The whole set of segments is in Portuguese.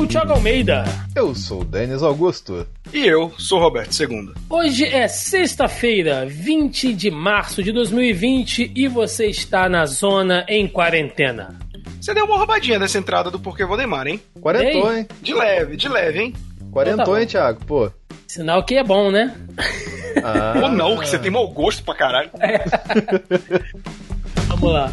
sou o Thiago Almeida. Eu sou o Denis Augusto. E eu sou o Roberto II. Hoje é sexta-feira, 20 de março de 2020 e você está na zona em quarentena. Você deu uma roubadinha nessa entrada do Porquê Valdemar, hein? Quarentou, hein? De leve, de leve, hein? Quarentou, Então tá hein, Thiago? Pô. Sinal que é bom, né? Ah, Ou não, que você tem mau gosto pra caralho. Vamos lá.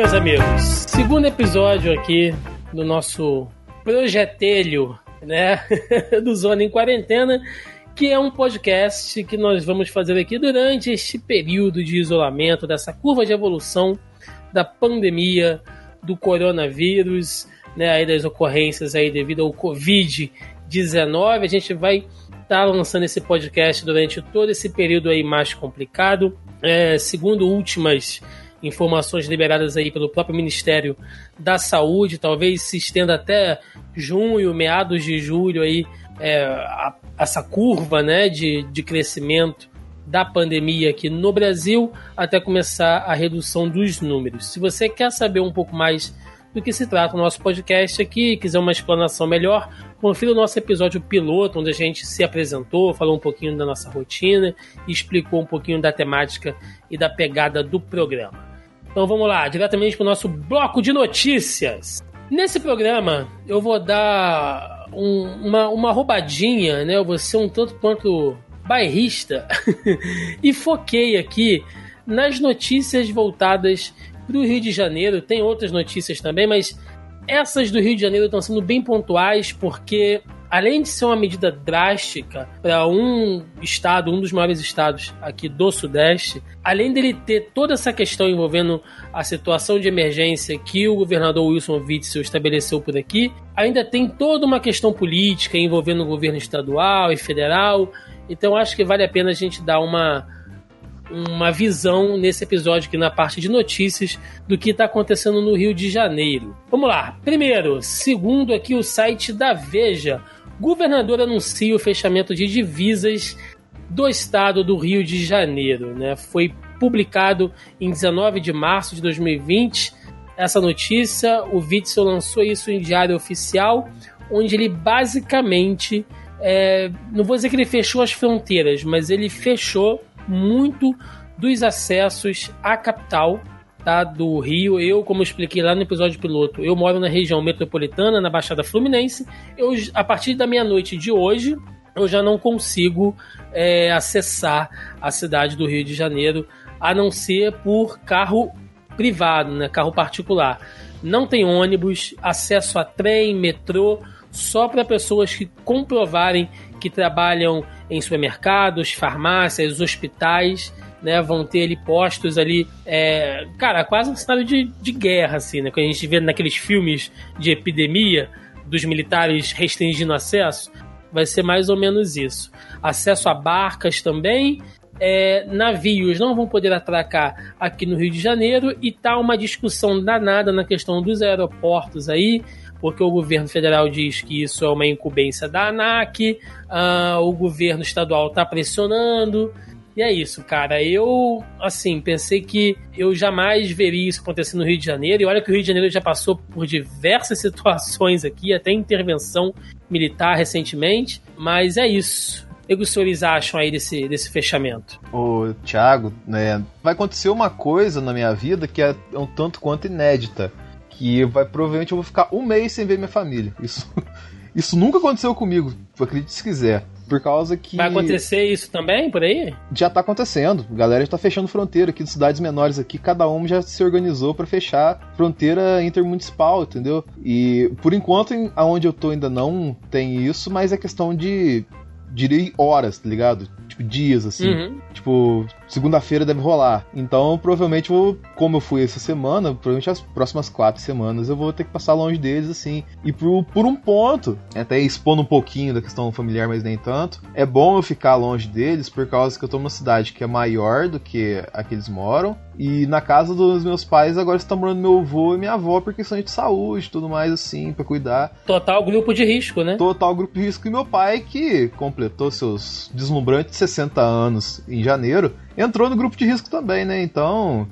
Meus amigos. Segundo episódio aqui do nosso projetelho, né? do Zona em Quarentena, que é um podcast que nós vamos fazer aqui durante este período de isolamento, dessa curva de evolução da pandemia do coronavírus, né? Aí das ocorrências aí devido ao Covid-19. A gente vai estar lançando esse podcast durante todo esse período aí mais complicado. É, segundo últimas informações liberadas aí pelo próprio Ministério da Saúde, talvez se estenda até junho, meados de julho aí, é, a- essa curva né, de, de crescimento da pandemia aqui no Brasil, até começar a redução dos números. Se você quer saber um pouco mais do que se trata o nosso podcast aqui, quiser uma explanação melhor, confira o nosso episódio piloto, onde a gente se apresentou, falou um pouquinho da nossa rotina e explicou um pouquinho da temática e da pegada do programa. Então vamos lá, diretamente para o nosso bloco de notícias. Nesse programa eu vou dar um- uma, uma roubadinha, né? Eu vou ser um tanto quanto bairrista e foquei aqui nas notícias voltadas para o Rio de Janeiro. Tem outras notícias também, mas essas do Rio de Janeiro estão sendo bem pontuais porque além de ser uma medida drástica para um estado, um dos maiores estados aqui do Sudeste, além dele ter toda essa questão envolvendo a situação de emergência que o governador Wilson Witzel estabeleceu por aqui, ainda tem toda uma questão política envolvendo o governo estadual e federal. Então acho que vale a pena a gente dar uma uma visão nesse episódio aqui na parte de notícias do que está acontecendo no Rio de Janeiro. Vamos lá. Primeiro, segundo aqui o site da Veja, governador anuncia o fechamento de divisas do estado do Rio de Janeiro. Né? Foi publicado em 19 de março de 2020 essa notícia. O Witzel lançou isso em diário oficial, onde ele basicamente, é, não vou dizer que ele fechou as fronteiras, mas ele fechou muito dos acessos à capital tá, do Rio. Eu, como eu expliquei lá no episódio piloto, eu moro na região metropolitana, na Baixada Fluminense. Eu, a partir da meia-noite de hoje, eu já não consigo é, acessar a cidade do Rio de Janeiro, a não ser por carro privado, né, carro particular. Não tem ônibus, acesso a trem, metrô, só para pessoas que comprovarem que trabalham em supermercados, farmácias, hospitais, né? Vão ter ali postos ali, é, cara, quase um cenário de, de guerra, assim, né? Que a gente vê naqueles filmes de epidemia dos militares restringindo acesso, vai ser mais ou menos isso. Acesso a barcas também. É, navios não vão poder atracar aqui no Rio de Janeiro e tá uma discussão danada na questão dos aeroportos aí, porque o governo federal diz que isso é uma incumbência da ANAC, ah, o governo estadual está pressionando. E é isso, cara. Eu, assim, pensei que eu jamais veria isso acontecer no Rio de Janeiro. E olha que o Rio de Janeiro já passou por diversas situações aqui, até intervenção militar recentemente. Mas é isso. O que os senhores acham aí desse, desse fechamento? Ô, Thiago, né? Vai acontecer uma coisa na minha vida que é um tanto quanto inédita. Que vai provavelmente eu vou ficar um mês sem ver minha família. Isso, isso nunca aconteceu comigo, acredite se quiser. Por causa que. Vai acontecer isso também por aí? Já tá acontecendo. A galera já tá fechando fronteira aqui de cidades menores aqui, cada um já se organizou para fechar fronteira intermunicipal, entendeu? E por enquanto, em- aonde eu tô ainda não tem isso, mas é questão de direi horas, tá ligado? Tipo, tipo, dias, assim. Uhum. Tipo, segunda-feira deve rolar. Então, provavelmente, vou, como eu fui essa semana, provavelmente as próximas quatro semanas eu vou ter que passar longe deles, assim. E por, por um ponto, até expondo um pouquinho da questão familiar, mas nem tanto, é bom eu ficar longe deles por causa que eu tô numa cidade que é maior do que a que eles moram. E na casa dos meus pais agora está morando meu avô e minha avó por questão de saúde tudo mais, assim, para cuidar. Total grupo de risco, né? Total grupo de risco. E meu pai, que completou seus deslumbrantes 60 anos em janeiro, entrou no grupo de risco também, né? Então,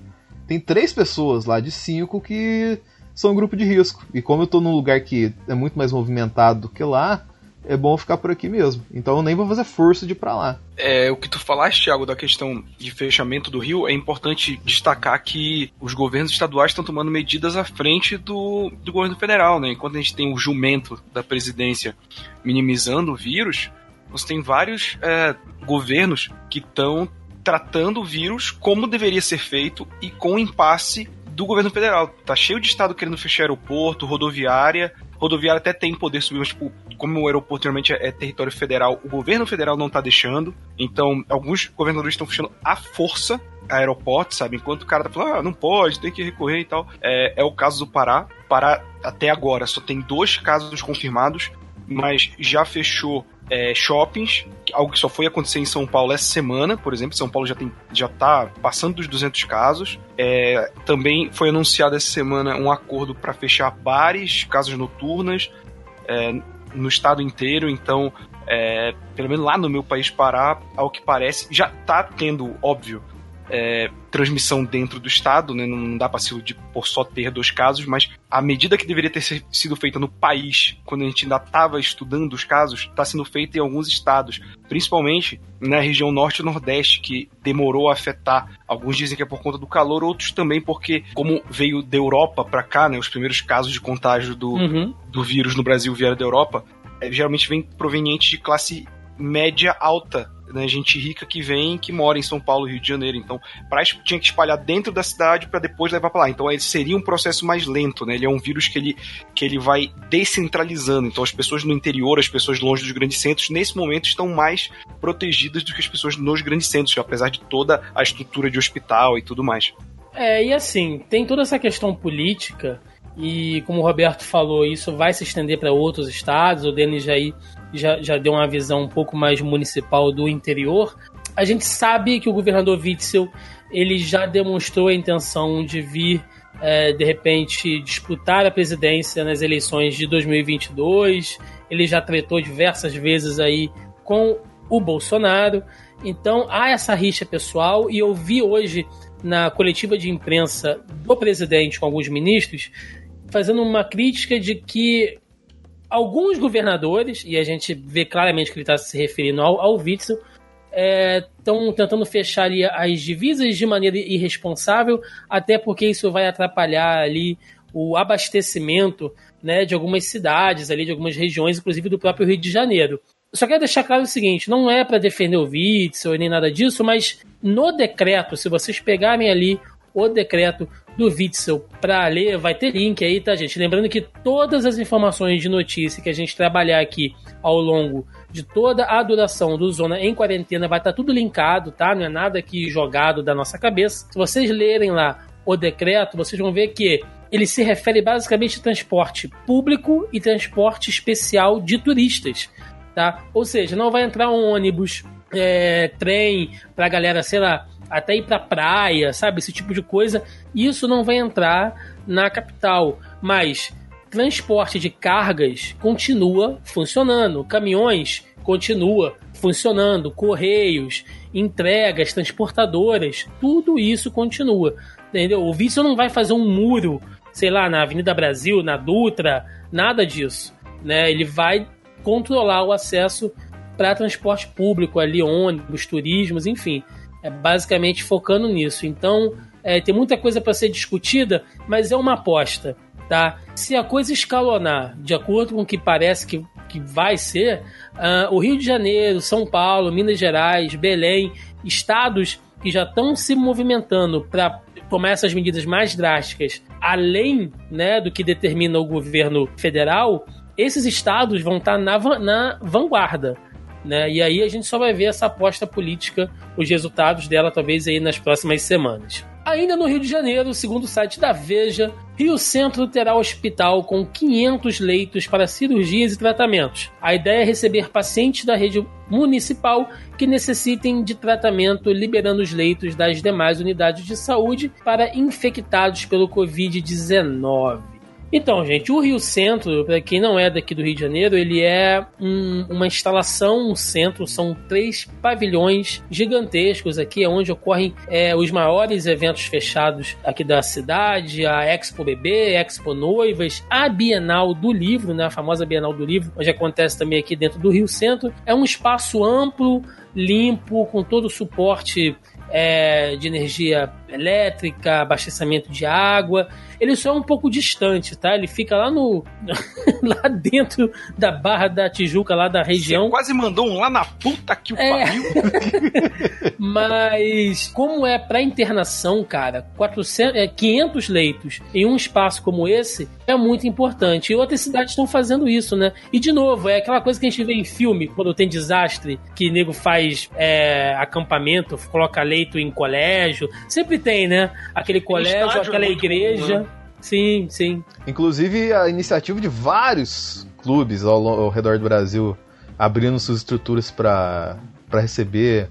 tem três pessoas lá de cinco que são grupo de risco. E como eu tô num lugar que é muito mais movimentado do que lá, é bom ficar por aqui mesmo. Então eu nem vou fazer força de ir pra lá. É, o que tu falaste, Thiago, da questão de fechamento do rio, é importante destacar que os governos estaduais estão tomando medidas à frente do, do governo federal, né? Enquanto a gente tem o jumento da presidência minimizando o vírus, você tem vários é, governos que estão tratando o vírus como deveria ser feito e com impasse do governo federal. Tá cheio de estado querendo fechar aeroporto, rodoviária. Rodoviária até tem poder subir, mas tipo, como o aeroporto realmente é, território federal, o governo federal não tá deixando. Então, alguns governadores estão fechando à força aeroportos, sabe? Enquanto o cara tá falando, ah, não pode, tem que recorrer e tal. É, é o caso do Pará. Pará, até agora, só tem dois casos confirmados, mas já fechou é, shoppings, algo que só foi acontecer em São Paulo essa semana, por exemplo. São Paulo já, tem, já tá passando dos 200 casos. É, também foi anunciado essa semana um acordo para fechar bares, casas noturnas é, no estado inteiro. Então, é, pelo menos lá no meu país, Pará, ao que parece, já tá tendo, óbvio, é, transmissão dentro do estado, né? não dá para ser de por só ter dois casos, mas a medida que deveria ter sido feita no país, quando a gente ainda estava estudando os casos, está sendo feita em alguns estados, principalmente na região norte e nordeste, que demorou a afetar. Alguns dizem que é por conta do calor, outros também porque, como veio da Europa para cá, né, os primeiros casos de contágio do, uhum. do vírus no Brasil vieram da Europa, é, geralmente vem proveniente de classe média alta né, gente rica que vem, que mora em São Paulo, Rio de Janeiro. Então, pra, tinha que espalhar dentro da cidade para depois levar para lá. Então, ele seria um processo mais lento, né? Ele é um vírus que ele, que ele vai descentralizando. Então, as pessoas no interior, as pessoas longe dos grandes centros, nesse momento estão mais protegidas do que as pessoas nos grandes centros, apesar de toda a estrutura de hospital e tudo mais. É, e assim, tem toda essa questão política e como o Roberto falou, isso vai se estender para outros estados. O Denis já, já, já deu uma visão um pouco mais municipal do interior. A gente sabe que o governador Witzel ele já demonstrou a intenção de vir, é, de repente, disputar a presidência nas eleições de 2022. Ele já tretou diversas vezes aí com o Bolsonaro. Então há essa rixa pessoal e eu vi hoje na coletiva de imprensa do presidente com alguns ministros fazendo uma crítica de que alguns governadores, e a gente vê claramente que ele está se referindo ao, ao Witzel, estão é, tentando fechar ali as divisas de maneira irresponsável, até porque isso vai atrapalhar ali o abastecimento né, de algumas cidades ali, de algumas regiões, inclusive do próprio Rio de Janeiro. Só quero deixar claro o seguinte: não é para defender o Witzel nem nada disso, mas no decreto, se vocês pegarem ali o decreto do Witzel para ler, vai ter link aí, tá, gente? Lembrando que todas as informações de notícia que a gente trabalhar aqui ao longo de toda a duração do Zona em Quarentena vai estar tá tudo linkado, tá? Não é nada aqui jogado da nossa cabeça. Se vocês lerem lá o decreto, vocês vão ver que ele se refere basicamente a transporte público e transporte especial de turistas, tá? Ou seja, não vai entrar um ônibus, é, trem pra galera, sei lá, até ir pra praia, sabe? Esse tipo de coisa. Isso não vai entrar na capital. Mas transporte de cargas continua funcionando. Caminhões continua funcionando. Correios, entregas, transportadoras, tudo isso continua. Entendeu? O vício não vai fazer um muro, sei lá, na Avenida Brasil, na Dutra, nada disso. Né? Ele vai controlar o acesso para transporte público ali, ônibus, turismos, enfim. É basicamente focando nisso. Então, é, tem muita coisa para ser discutida, mas é uma aposta, tá? Se a coisa escalonar de acordo com o que parece que, que vai ser, uh, o Rio de Janeiro, São Paulo, Minas Gerais, Belém, estados que já estão se movimentando para tomar essas medidas mais drásticas, além né, do que determina o governo federal, esses estados vão estar tá na, na vanguarda né? E aí a gente só vai ver essa aposta política, os resultados dela talvez aí nas próximas semanas. Ainda no Rio de Janeiro, segundo o site da Veja, Rio Centro terá hospital com 500 leitos para cirurgias e tratamentos. A ideia é receber pacientes da rede municipal que necessitem de tratamento, liberando os leitos das demais unidades de saúde para infectados pelo Covid-19. Então, gente, o Rio Centro, para quem não é daqui do Rio de Janeiro, ele é um, uma instalação, um centro, são três pavilhões gigantescos aqui, onde ocorrem é, os maiores eventos fechados aqui da cidade, a Expo Bebê, Expo Noivas, a Bienal do Livro, né, a famosa Bienal do Livro, onde acontece também aqui dentro do Rio Centro. É um espaço amplo, limpo, com todo o suporte é, de energia elétrica, abastecimento de água. Ele só é um pouco distante, tá? Ele fica lá no. lá dentro da Barra da Tijuca, lá da região. Você quase mandou um lá na puta que o é. pariu. Mas, como é para internação, cara, 400, é, 500 leitos em um espaço como esse é muito importante. E outras cidades estão fazendo isso, né? E, de novo, é aquela coisa que a gente vê em filme, quando tem desastre, que nego faz é, acampamento, coloca leito em colégio. Sempre tem, né? Aquele colégio, aquela é igreja. Comum, né? Sim, sim. Inclusive a iniciativa de vários clubes ao, ao redor do Brasil abrindo suas estruturas para receber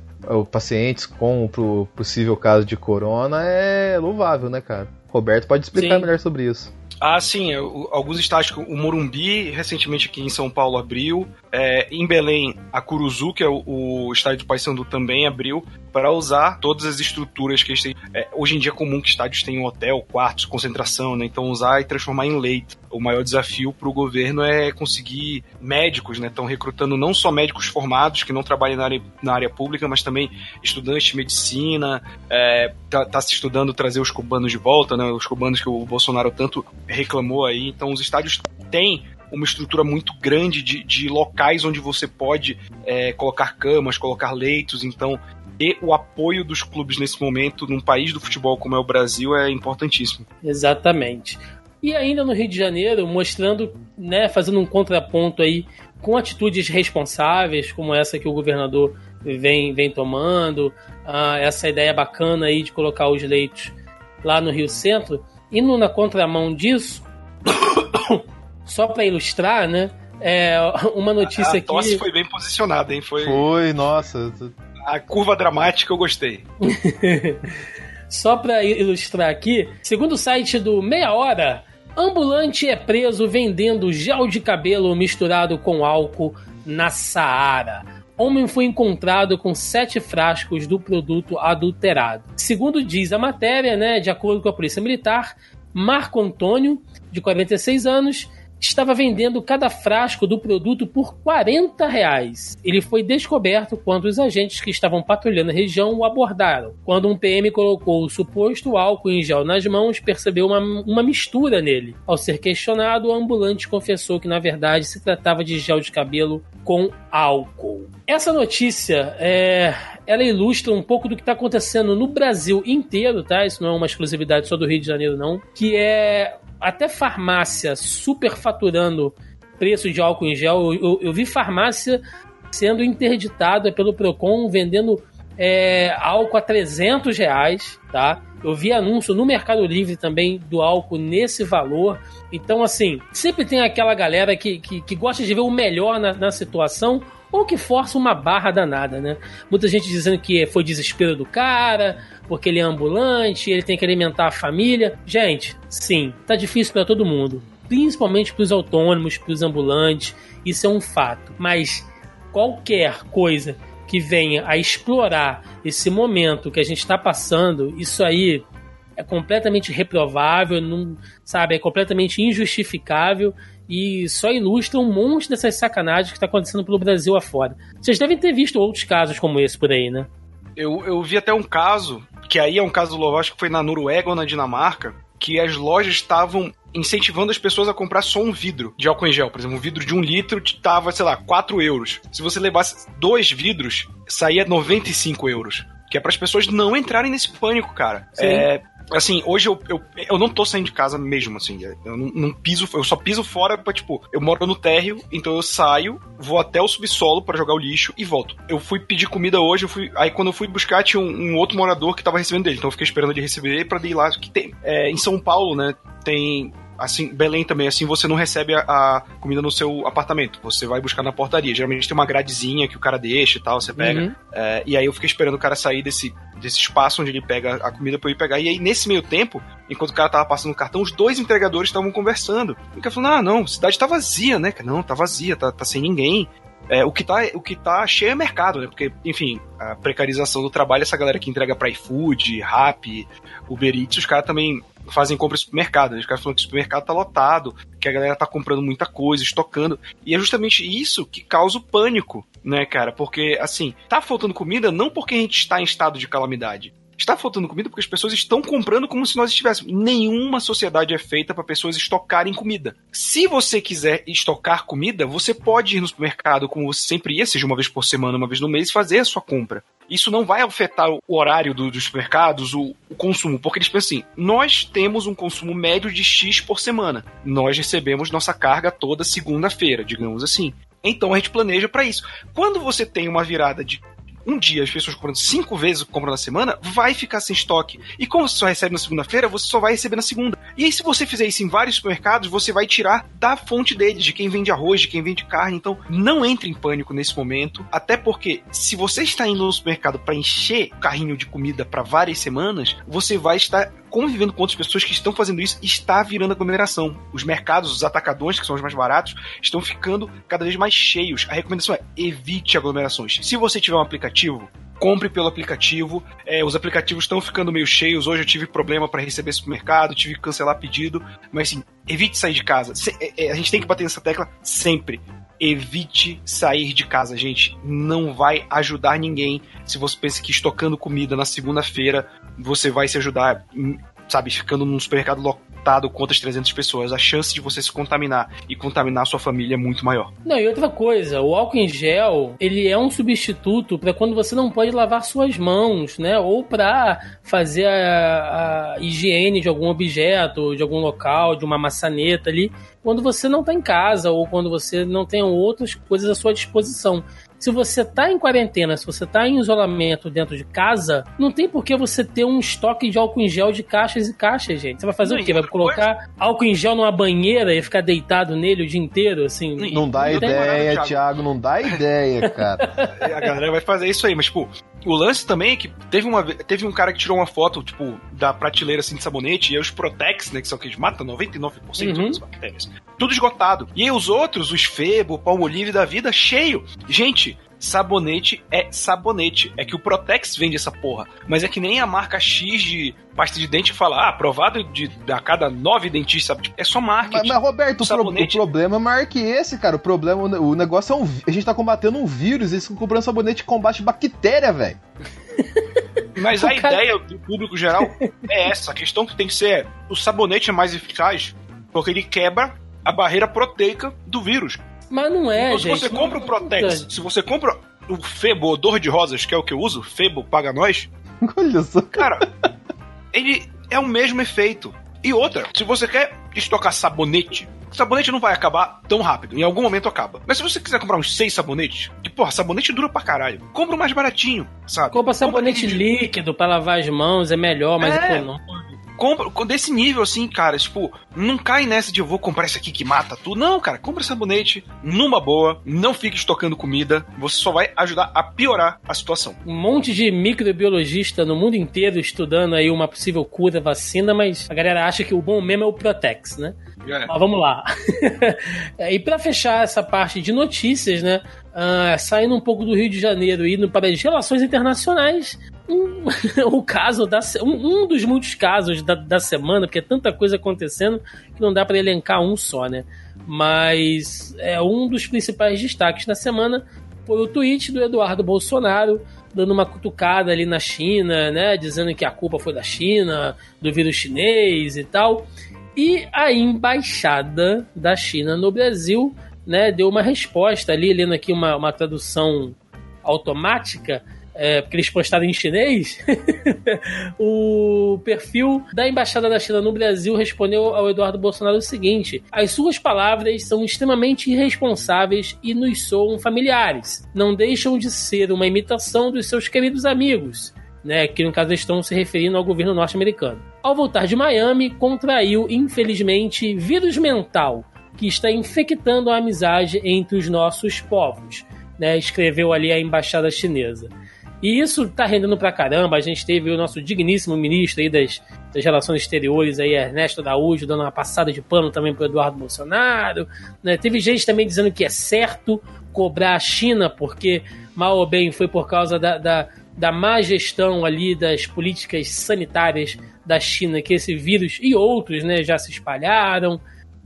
pacientes com o possível caso de corona é louvável, né, cara? Roberto pode explicar sim. melhor sobre isso. Ah, sim. Alguns estádios, o Morumbi, recentemente aqui em São Paulo, abriu. É, em Belém, a Curuzu, que é o, o estádio do Paysandu, também abriu para usar todas as estruturas que eles têm. É, hoje em dia é comum que estádios tenham hotel, quartos, concentração, né? Então usar e transformar em leito. O maior desafio para o governo é conseguir médicos, né? Estão recrutando não só médicos formados que não trabalham na área, na área pública, mas também estudantes de medicina. É, tá, tá se estudando trazer os cubanos de volta, né? Os cubanos que o Bolsonaro tanto reclamou aí. Então os estádios têm uma estrutura muito grande de, de locais onde você pode é, colocar camas, colocar leitos. Então, e o apoio dos clubes nesse momento, num país do futebol como é o Brasil, é importantíssimo. Exatamente. E ainda no Rio de Janeiro, mostrando, né, fazendo um contraponto aí com atitudes responsáveis, como essa que o governador vem, vem tomando, uh, essa ideia bacana aí de colocar os leitos lá no Rio Centro, indo na contramão disso, só para ilustrar, né? É, uma notícia a, a tosse aqui. foi bem posicionada, hein? Foi, foi nossa. A curva dramática eu gostei. Só para ilustrar aqui, segundo o site do Meia Hora, ambulante é preso vendendo gel de cabelo misturado com álcool na Saara. Homem foi encontrado com sete frascos do produto adulterado. Segundo diz a matéria, né, de acordo com a Polícia Militar, Marco Antônio, de 46 anos, estava vendendo cada frasco do produto por 40 reais. Ele foi descoberto quando os agentes que estavam patrulhando a região o abordaram. Quando um PM colocou o suposto álcool em gel nas mãos, percebeu uma, uma mistura nele. Ao ser questionado, o ambulante confessou que na verdade se tratava de gel de cabelo com álcool. Essa notícia é, ela ilustra um pouco do que está acontecendo no Brasil inteiro, tá? Isso não é uma exclusividade só do Rio de Janeiro, não. Que é até farmácia superfaturando preço de álcool em gel. Eu, eu, eu vi farmácia sendo interditada pelo Procon vendendo é, álcool a 300 reais, tá? Eu vi anúncio no Mercado Livre também do álcool nesse valor. Então, assim, sempre tem aquela galera que, que, que gosta de ver o melhor na, na situação ou que força uma barra danada, né? Muita gente dizendo que foi desespero do cara, porque ele é ambulante, ele tem que alimentar a família. Gente, sim, tá difícil para todo mundo, principalmente para os autônomos, para os ambulantes, isso é um fato. Mas qualquer coisa que venha a explorar esse momento que a gente está passando, isso aí é completamente reprovável, não, sabe, é completamente injustificável e só ilustra um monte dessas sacanagens que está acontecendo pelo Brasil afora. Vocês devem ter visto outros casos como esse por aí, né? Eu, eu vi até um caso, que aí é um caso do acho que foi na Noruega ou na Dinamarca, que as lojas estavam incentivando as pessoas a comprar só um vidro de álcool em gel. Por exemplo, um vidro de um litro tava, sei lá, 4 euros. Se você levasse dois vidros, saía 95 euros. Que é para as pessoas não entrarem nesse pânico, cara. É, Assim, hoje eu, eu, eu não tô saindo de casa mesmo, assim. Eu não, não piso, eu só piso fora pra, tipo, eu moro no térreo, então eu saio, vou até o subsolo para jogar o lixo e volto. Eu fui pedir comida hoje, eu fui. Aí quando eu fui buscar, tinha um, um outro morador que tava recebendo dele. Então eu fiquei esperando ele receber pra ir lá. Que tem, é, em São Paulo, né? Tem assim, Belém também, assim, você não recebe a, a, comida no seu apartamento. Você vai buscar na portaria. Geralmente tem uma gradezinha que o cara deixa e tal, você pega. Uhum. É, e aí eu fiquei esperando o cara sair desse, desse espaço onde ele pega a comida pra eu ir pegar. E aí, nesse meio tempo, enquanto o cara tava passando o cartão, os dois entregadores estavam conversando. E o cara falou: ah, não, cidade tá vazia, né? Não, tá vazia, tá, tá sem ninguém. É, o, que tá, o que tá cheio é mercado, né? Porque, enfim, a precarização do trabalho, essa galera que entrega pra iFood, Rap, Uber Eats, os caras também fazem compras no supermercado. Né? Os caras falam que o supermercado tá lotado, que a galera tá comprando muita coisa, estocando. E é justamente isso que causa o pânico, né, cara? Porque, assim, tá faltando comida não porque a gente está em estado de calamidade. Está faltando comida porque as pessoas estão comprando como se nós estivéssemos. Nenhuma sociedade é feita para pessoas estocarem comida. Se você quiser estocar comida, você pode ir no supermercado como você sempre ia, seja uma vez por semana, uma vez no mês, fazer a sua compra isso não vai afetar o horário do, dos supermercados, o, o, consumo, porque eles pensam assim: nós temos um consumo médio de X por semana. Nós recebemos nossa carga toda segunda-feira, digamos assim. Então a gente planeja para isso. Quando você tem uma virada de um dia as pessoas comprando cinco vezes o que compram na semana, vai ficar sem estoque. E como você só recebe na segunda-feira, você só vai receber na segunda. E aí, se você fizer isso em vários supermercados, você vai tirar da fonte deles, de quem vende arroz, de quem vende carne. Então, não entre em pânico nesse momento, até porque se você está indo no supermercado para encher o carrinho de comida para várias semanas, você vai estar convivendo com outras pessoas que estão fazendo isso está virando aglomeração. Os mercados, os atacadões, que são os mais baratos, estão ficando cada vez mais cheios. A recomendação é evite aglomerações. Se você tiver um aplicativo, compre pelo aplicativo. É, os aplicativos estão ficando meio cheios. Hoje eu tive problema para receber supermercado, tive que cancelar pedido. Mas assim, evite sair de casa. Se, é, é, a gente tem que bater nessa tecla sempre. Evite sair de casa, gente. Não vai ajudar ninguém se você pensa que estocando comida na segunda-feira você vai se ajudar, sabe, ficando num supermercado lotado com outras 300 pessoas. A chance de você se contaminar e contaminar a sua família é muito maior. Não, e outra coisa, o álcool em gel, ele é um substituto para quando você não pode lavar suas mãos, né? Ou para fazer a, a higiene de algum objeto, de algum local, de uma maçaneta ali quando você não está em casa ou quando você não tem outras coisas à sua disposição. Se você está em quarentena, se você está em isolamento dentro de casa, não tem por que você ter um estoque de álcool em gel de caixas e caixas, gente. Você vai fazer não, o quê? Vai colocar coisa... álcool em gel numa banheira e ficar deitado nele o dia inteiro, assim? Não dá não ideia, Thiago, não dá ideia, cara. a galera vai fazer isso aí, mas, tipo, o lance também é que teve, uma, teve um cara que tirou uma foto, tipo, da prateleira assim de sabonete, e aí os Protex, né, que são aqueles matam 99% uhum. das bactérias. Tudo esgotado. E aí os outros, os Febo, Palmolive da vida, cheio. Gente, sabonete é sabonete. É que o Protex vende essa porra. Mas é que nem a marca X de pasta de dente fala, ah, aprovado de, a cada nove dentistas? Tipo, é só marketing. Mas, mas Roberto, o, sabonete... o, problema é maior que esse, cara. O problema, o negócio é um. A gente tá combatendo um vírus, eles estão comprando sabonete que combate bactéria, velho. Mas a cara... ideia do público geral é essa. A questão que tem que ser é, o sabonete é mais eficaz porque ele quebra a barreira proteica do vírus. Mas não é, então, gente. Se você compra o Protex, se você compra o Febo Odor de Rosas, que é o que eu uso, Febo paga nós. Olha só. Cara, ele é o mesmo efeito. E outra, se você quer estocar sabonete, sabonete não vai acabar tão rápido. Em algum momento acaba. Mas se você quiser comprar uns seis sabonetes, que, porra, sabonete dura pra caralho. Compra o mais baratinho, sabe? Compra sabonete Compra líquido para lavar as mãos, é melhor, mais é. econômico compra desse nível assim, cara, tipo, não cai nessa de eu vou comprar esse aqui que mata tudo. Não, cara, compra sabonete numa boa, não fique estocando comida, você só vai ajudar a piorar a situação. Um monte de microbiologista no mundo inteiro estudando aí uma possível cura, vacina, mas a galera acha que o bom mesmo é o Protex, né? É. Mas vamos lá. e para fechar essa parte de notícias, né? Uh, saindo um pouco do Rio de Janeiro e indo para as relações internacionais, um, o caso da um, um, dos muitos casos da, da semana, porque é tanta coisa acontecendo que não dá para elencar um só, né? Mas é um dos principais destaques da semana foi o tweet do Eduardo Bolsonaro dando uma cutucada ali na China, né, dizendo que a culpa foi da China, do vírus chinês e tal. E a embaixada da China no Brasil, né, deu uma resposta ali, lendo aqui uma, uma tradução automática, é, porque eles postaram em chinês, o perfil da Embaixada da China no Brasil respondeu ao Eduardo Bolsonaro o seguinte: as suas palavras são extremamente irresponsáveis e nos soam familiares. Não deixam de ser uma imitação dos seus queridos amigos. Né, que no caso estão se referindo ao governo norte-americano. Ao voltar de Miami, contraiu, infelizmente, vírus mental que está infectando a amizade entre os nossos povos, né, escreveu ali a embaixada chinesa. E isso tá rendendo pra caramba. A gente teve o nosso digníssimo ministro aí das, das Relações Exteriores, aí, Ernesto Araújo, dando uma passada de pano também pro Eduardo Bolsonaro. Né? Teve gente também dizendo que é certo cobrar a China, porque mal ou bem foi por causa da, da, da má gestão ali das políticas sanitárias da China que esse vírus e outros né, já se espalharam.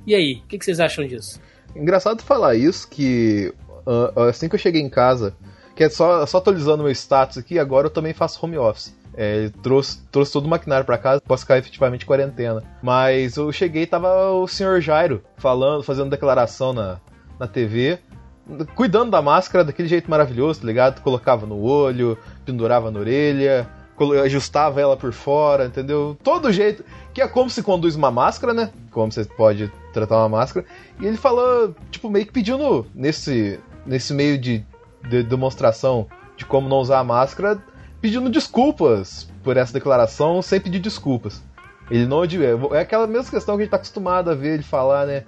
E aí, o que, que, vocês acham disso? Engraçado falar isso, que uh, assim que eu cheguei em casa, que é só, só atualizando meu status aqui, agora eu também faço home office. É, trouxe, trouxe todo o maquinário para casa, posso ficar efetivamente quarentena. Mas eu cheguei tava o senhor Jairo falando, fazendo declaração na, na TV, cuidando da máscara daquele jeito maravilhoso, tá ligado? Colocava no olho, pendurava na orelha, ajustava ela por fora, entendeu? Todo jeito. Que é como se conduz uma máscara, né? Como você pode tratar uma máscara. E ele falou, tipo, meio que pedindo nesse, nesse meio de, de demonstração de como não usar a máscara, pedindo desculpas por essa declaração sem pedir desculpas. Ele não é aquela mesma questão que a gente tá acostumado a ver ele falar, né?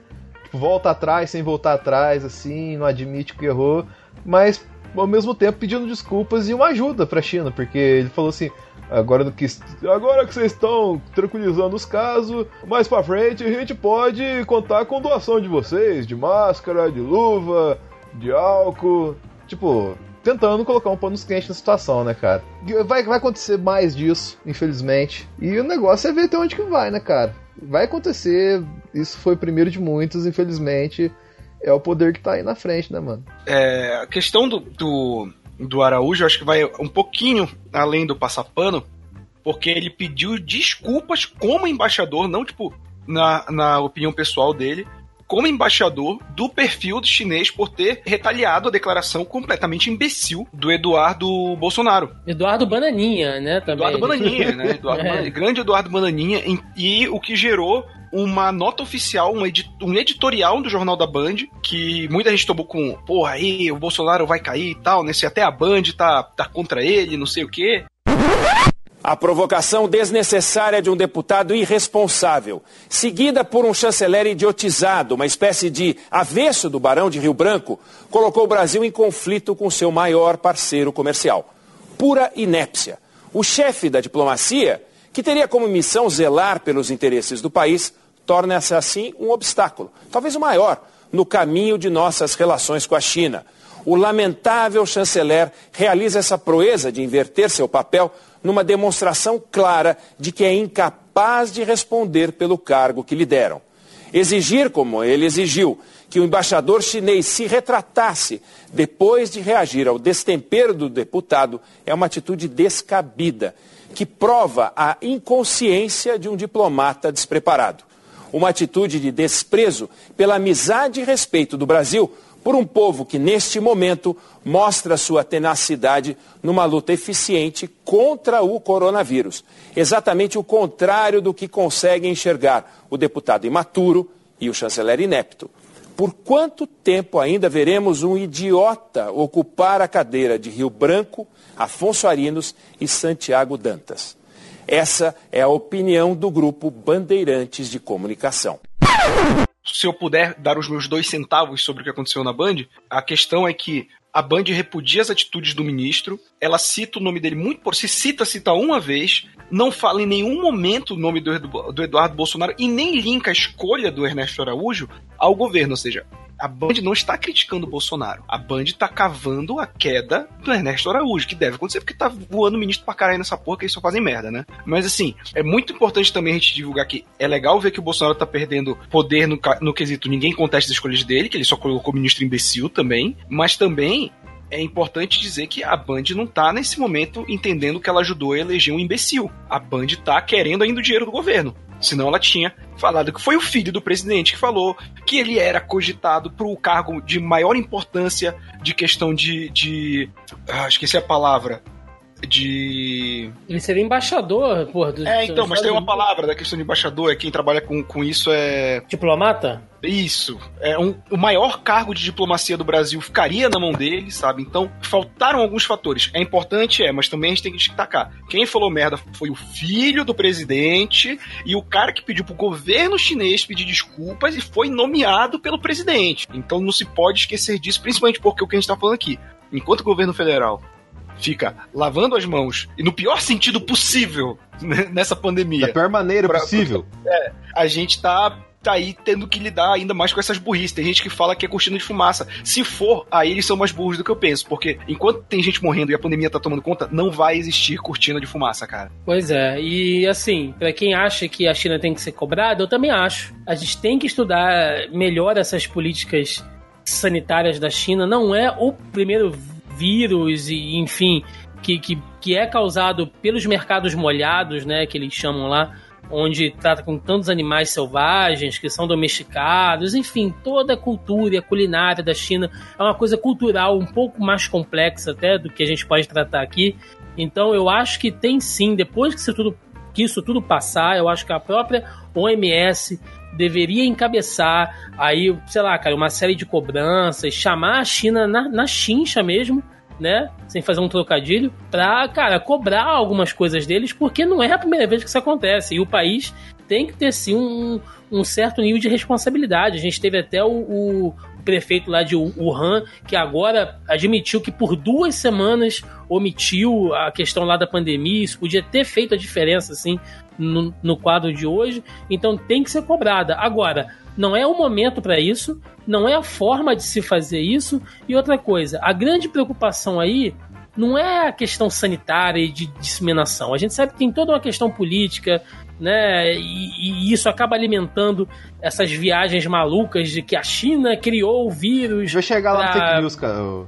Tipo, volta atrás sem voltar atrás, assim, não admite que errou, mas ao mesmo tempo pedindo desculpas e uma ajuda para a China, porque ele falou assim: agora que agora que vocês estão tranquilizando os casos, mais para frente a gente pode contar com doação de vocês, de máscara, de luva, de álcool, tipo, tentando colocar um pano quente na situação, né, cara? Vai, vai acontecer mais disso, infelizmente. E o negócio é ver até onde que vai, né, cara? Vai acontecer, isso foi o primeiro de muitos, infelizmente é o poder que tá aí na frente, né, mano? É, a questão do, do, do Araújo, acho que vai um pouquinho além do passapano, porque ele pediu desculpas como embaixador, não tipo na, na opinião pessoal dele, como embaixador do perfil do chinês por ter retaliado a declaração completamente imbecil do Eduardo Bolsonaro. Eduardo Bananinha, né? Também. Eduardo Bananinha, né? Eduardo é. Bananinha, grande Eduardo Bananinha, e o que gerou uma nota oficial, um, edit um editorial do Jornal da Band, que muita gente tomou com, porra, aí o Bolsonaro vai cair e tal, né? Se até a Band tá, tá contra ele, não sei o quê. A provocação desnecessária de um deputado irresponsável, seguida por um chanceler idiotizado, uma espécie de avesso do Barão de Rio Branco, colocou o Brasil em conflito com seu maior parceiro comercial. Pura inépcia. O chefe da diplomacia, que teria como missão zelar pelos interesses do país, torna-se assim um obstáculo, talvez o maior, no caminho de nossas relações com a China. O lamentável chanceler realiza essa proeza de inverter seu papel numa demonstração clara de que é incapaz de responder pelo cargo que lhe deram. Exigir, como ele exigiu, que o embaixador chinês se retratasse depois de reagir ao destempero do deputado é uma atitude descabida, que prova a inconsciência de um diplomata despreparado uma atitude de desprezo pela amizade e respeito do Brasil por um povo que, neste momento, mostra sua tenacidade numa luta eficiente contra o coronavírus. Exatamente o contrário do que conseguem enxergar o deputado imaturo e o chanceler inepto. Por quanto tempo ainda veremos um idiota ocupar a cadeira de Rio Branco, Afonso Arinos e Santiago Dantas? Essa é a opinião do grupo Bandeirantes de Comunicação. Se eu puder dar os meus dois centavos sobre o que aconteceu na Band, a questão é que a Band repudia as atitudes do ministro, ela cita o nome dele muito por se cita, cita uma vez, não fala em nenhum momento o nome do, do Eduardo Bolsonaro e nem linka a escolha do Ernesto Araújo ao governo, ou seja, a Band não está criticando o Bolsonaro. A Band está cavando a queda do Ernesto Araújo, que deve acontecer porque tá voando ministro pra caralho nessa porra que eles só fazem merda, né? Mas assim, é muito importante também a gente divulgar que é legal ver que o Bolsonaro tá perdendo poder no, no quesito ninguém contesta as escolhas dele, que ele só colocou ministro imbecil também, mas também é importante dizer que a Band não tá nesse momento entendendo que ela ajudou a eleger um imbecil. A Band tá querendo ainda o dinheiro do governo. Senão ela tinha falado que foi o filho do presidente que falou que ele era cogitado para o cargo de maior importância de questão de. de ah, esqueci a palavra. De. Ele seria embaixador, porra. Do, é, então, mas tem uma palavra da questão de embaixador, é quem trabalha com, com isso é. Diplomata? Isso. É um, o maior cargo de diplomacia do Brasil ficaria na mão dele, sabe? Então, faltaram alguns fatores. É importante, é, mas também a gente tem que destacar. Quem falou merda foi o filho do presidente e o cara que pediu pro governo chinês pedir desculpas e foi nomeado pelo presidente. Então não se pode esquecer disso, principalmente porque o que a gente tá falando aqui. Enquanto o governo federal fica lavando as mãos, e no pior sentido possível né, nessa pandemia. Da pior maneira pra, possível. É, a gente tá tá aí tendo que lidar ainda mais com essas burrices. Tem gente que fala que é cortina de fumaça. Se for, aí eles são mais burros do que eu penso. Porque enquanto tem gente morrendo e a pandemia tá tomando conta, não vai existir cortina de fumaça, cara. Pois é. E assim, para quem acha que a China tem que ser cobrada, eu também acho. A gente tem que estudar melhor essas políticas sanitárias da China. Não é o primeiro vírus e, enfim, que, que, que é causado pelos mercados molhados, né, que eles chamam lá, onde trata com tantos animais selvagens que são domesticados, enfim, toda a cultura e a culinária da China é uma coisa cultural um pouco mais complexa até do que a gente pode tratar aqui. Então eu acho que tem sim, depois que isso tudo, que isso tudo passar, eu acho que a própria OMS deveria encabeçar aí, sei lá, cara, uma série de cobranças, chamar a China na, na chincha mesmo, né? Sem fazer um trocadilho, pra, cara, cobrar algumas coisas deles, porque não é a primeira vez que isso acontece. E o país tem que ter, sim, um, um certo nível de responsabilidade. A gente teve até o, o prefeito lá de Wuhan, que agora admitiu que por duas semanas omitiu a questão lá da pandemia. Isso podia ter feito a diferença, assim, no, no quadro de hoje, então tem que ser cobrada. Agora, não é o momento para isso, não é a forma de se fazer isso. E outra coisa, a grande preocupação aí não é a questão sanitária e de disseminação. A gente sabe que tem toda uma questão política, né? E, e, isso acaba alimentando essas viagens malucas de que a China criou o vírus. Vai chegar pra... lá no fake news, cara.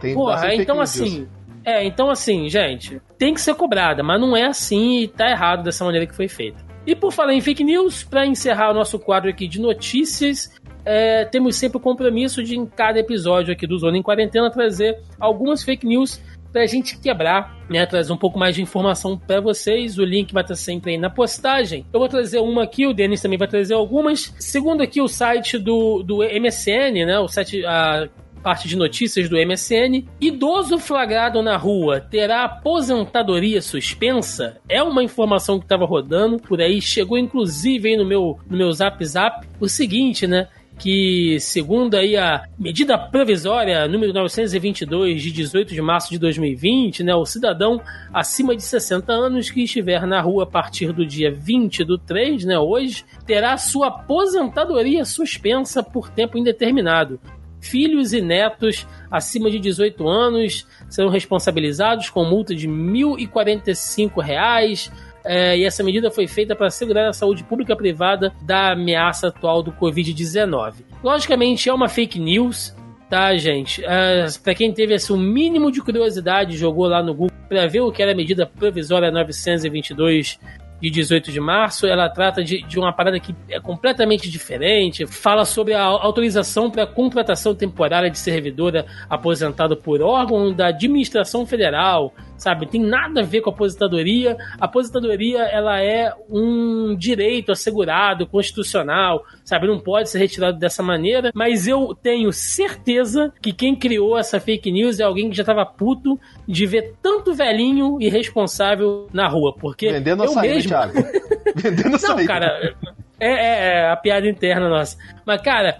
Tem Porra, então assim, é, então assim, gente, tem que ser cobrada, mas não é assim e tá errado dessa maneira que foi feita. E por falar em fake news, para encerrar o nosso quadro aqui de notícias, é, temos sempre o compromisso de, em cada episódio aqui do Zona em Quarentena, trazer algumas fake news pra gente quebrar, né? Trazer um pouco mais de informação para vocês. O link vai estar sempre aí na postagem. Eu vou trazer uma aqui, o Denis também vai trazer algumas. Segundo aqui o site do, do MSN, né? O site. A, parte de notícias do MSN. Idoso flagrado na rua terá aposentadoria suspensa? É uma informação que estava rodando por aí, chegou inclusive aí no meu, no meu zap zap. O seguinte, né? Que, segundo aí a medida provisória número 922 de 18 de março de 2020, né, o cidadão acima de 60 anos que estiver na rua a partir do dia 20 do 3, né, hoje, terá sua aposentadoria suspensa por tempo indeterminado filhos e netos acima de 18 anos serão responsabilizados com multa de R$ 1.045. É, e essa medida foi feita para assegurar a saúde pública privada da ameaça atual do Covid-19. Logicamente, é uma fake news, tá, gente? É, para quem teve assim, o mínimo de curiosidade, jogou lá no Google para ver o que era a medida provisória 922 de 18 de março, ela trata de, de uma parada que é completamente diferente, fala sobre a autorização para contratação temporária de servidora aposentado por órgão da administração federal, sabe? Tem nada a ver com a aposentadoria. A aposentadoria, ela é um direito assegurado, constitucional, sabe? Não pode ser retirado dessa maneira, mas eu tenho certeza que quem criou essa fake news é alguém que já tava puto de ver tanto velhinho irresponsável na rua, porque Vendendo eu açaí, mesmo... Thiago. Vendendo açaí. Não, cara, é, é, é a piada interna nossa. Mas, cara,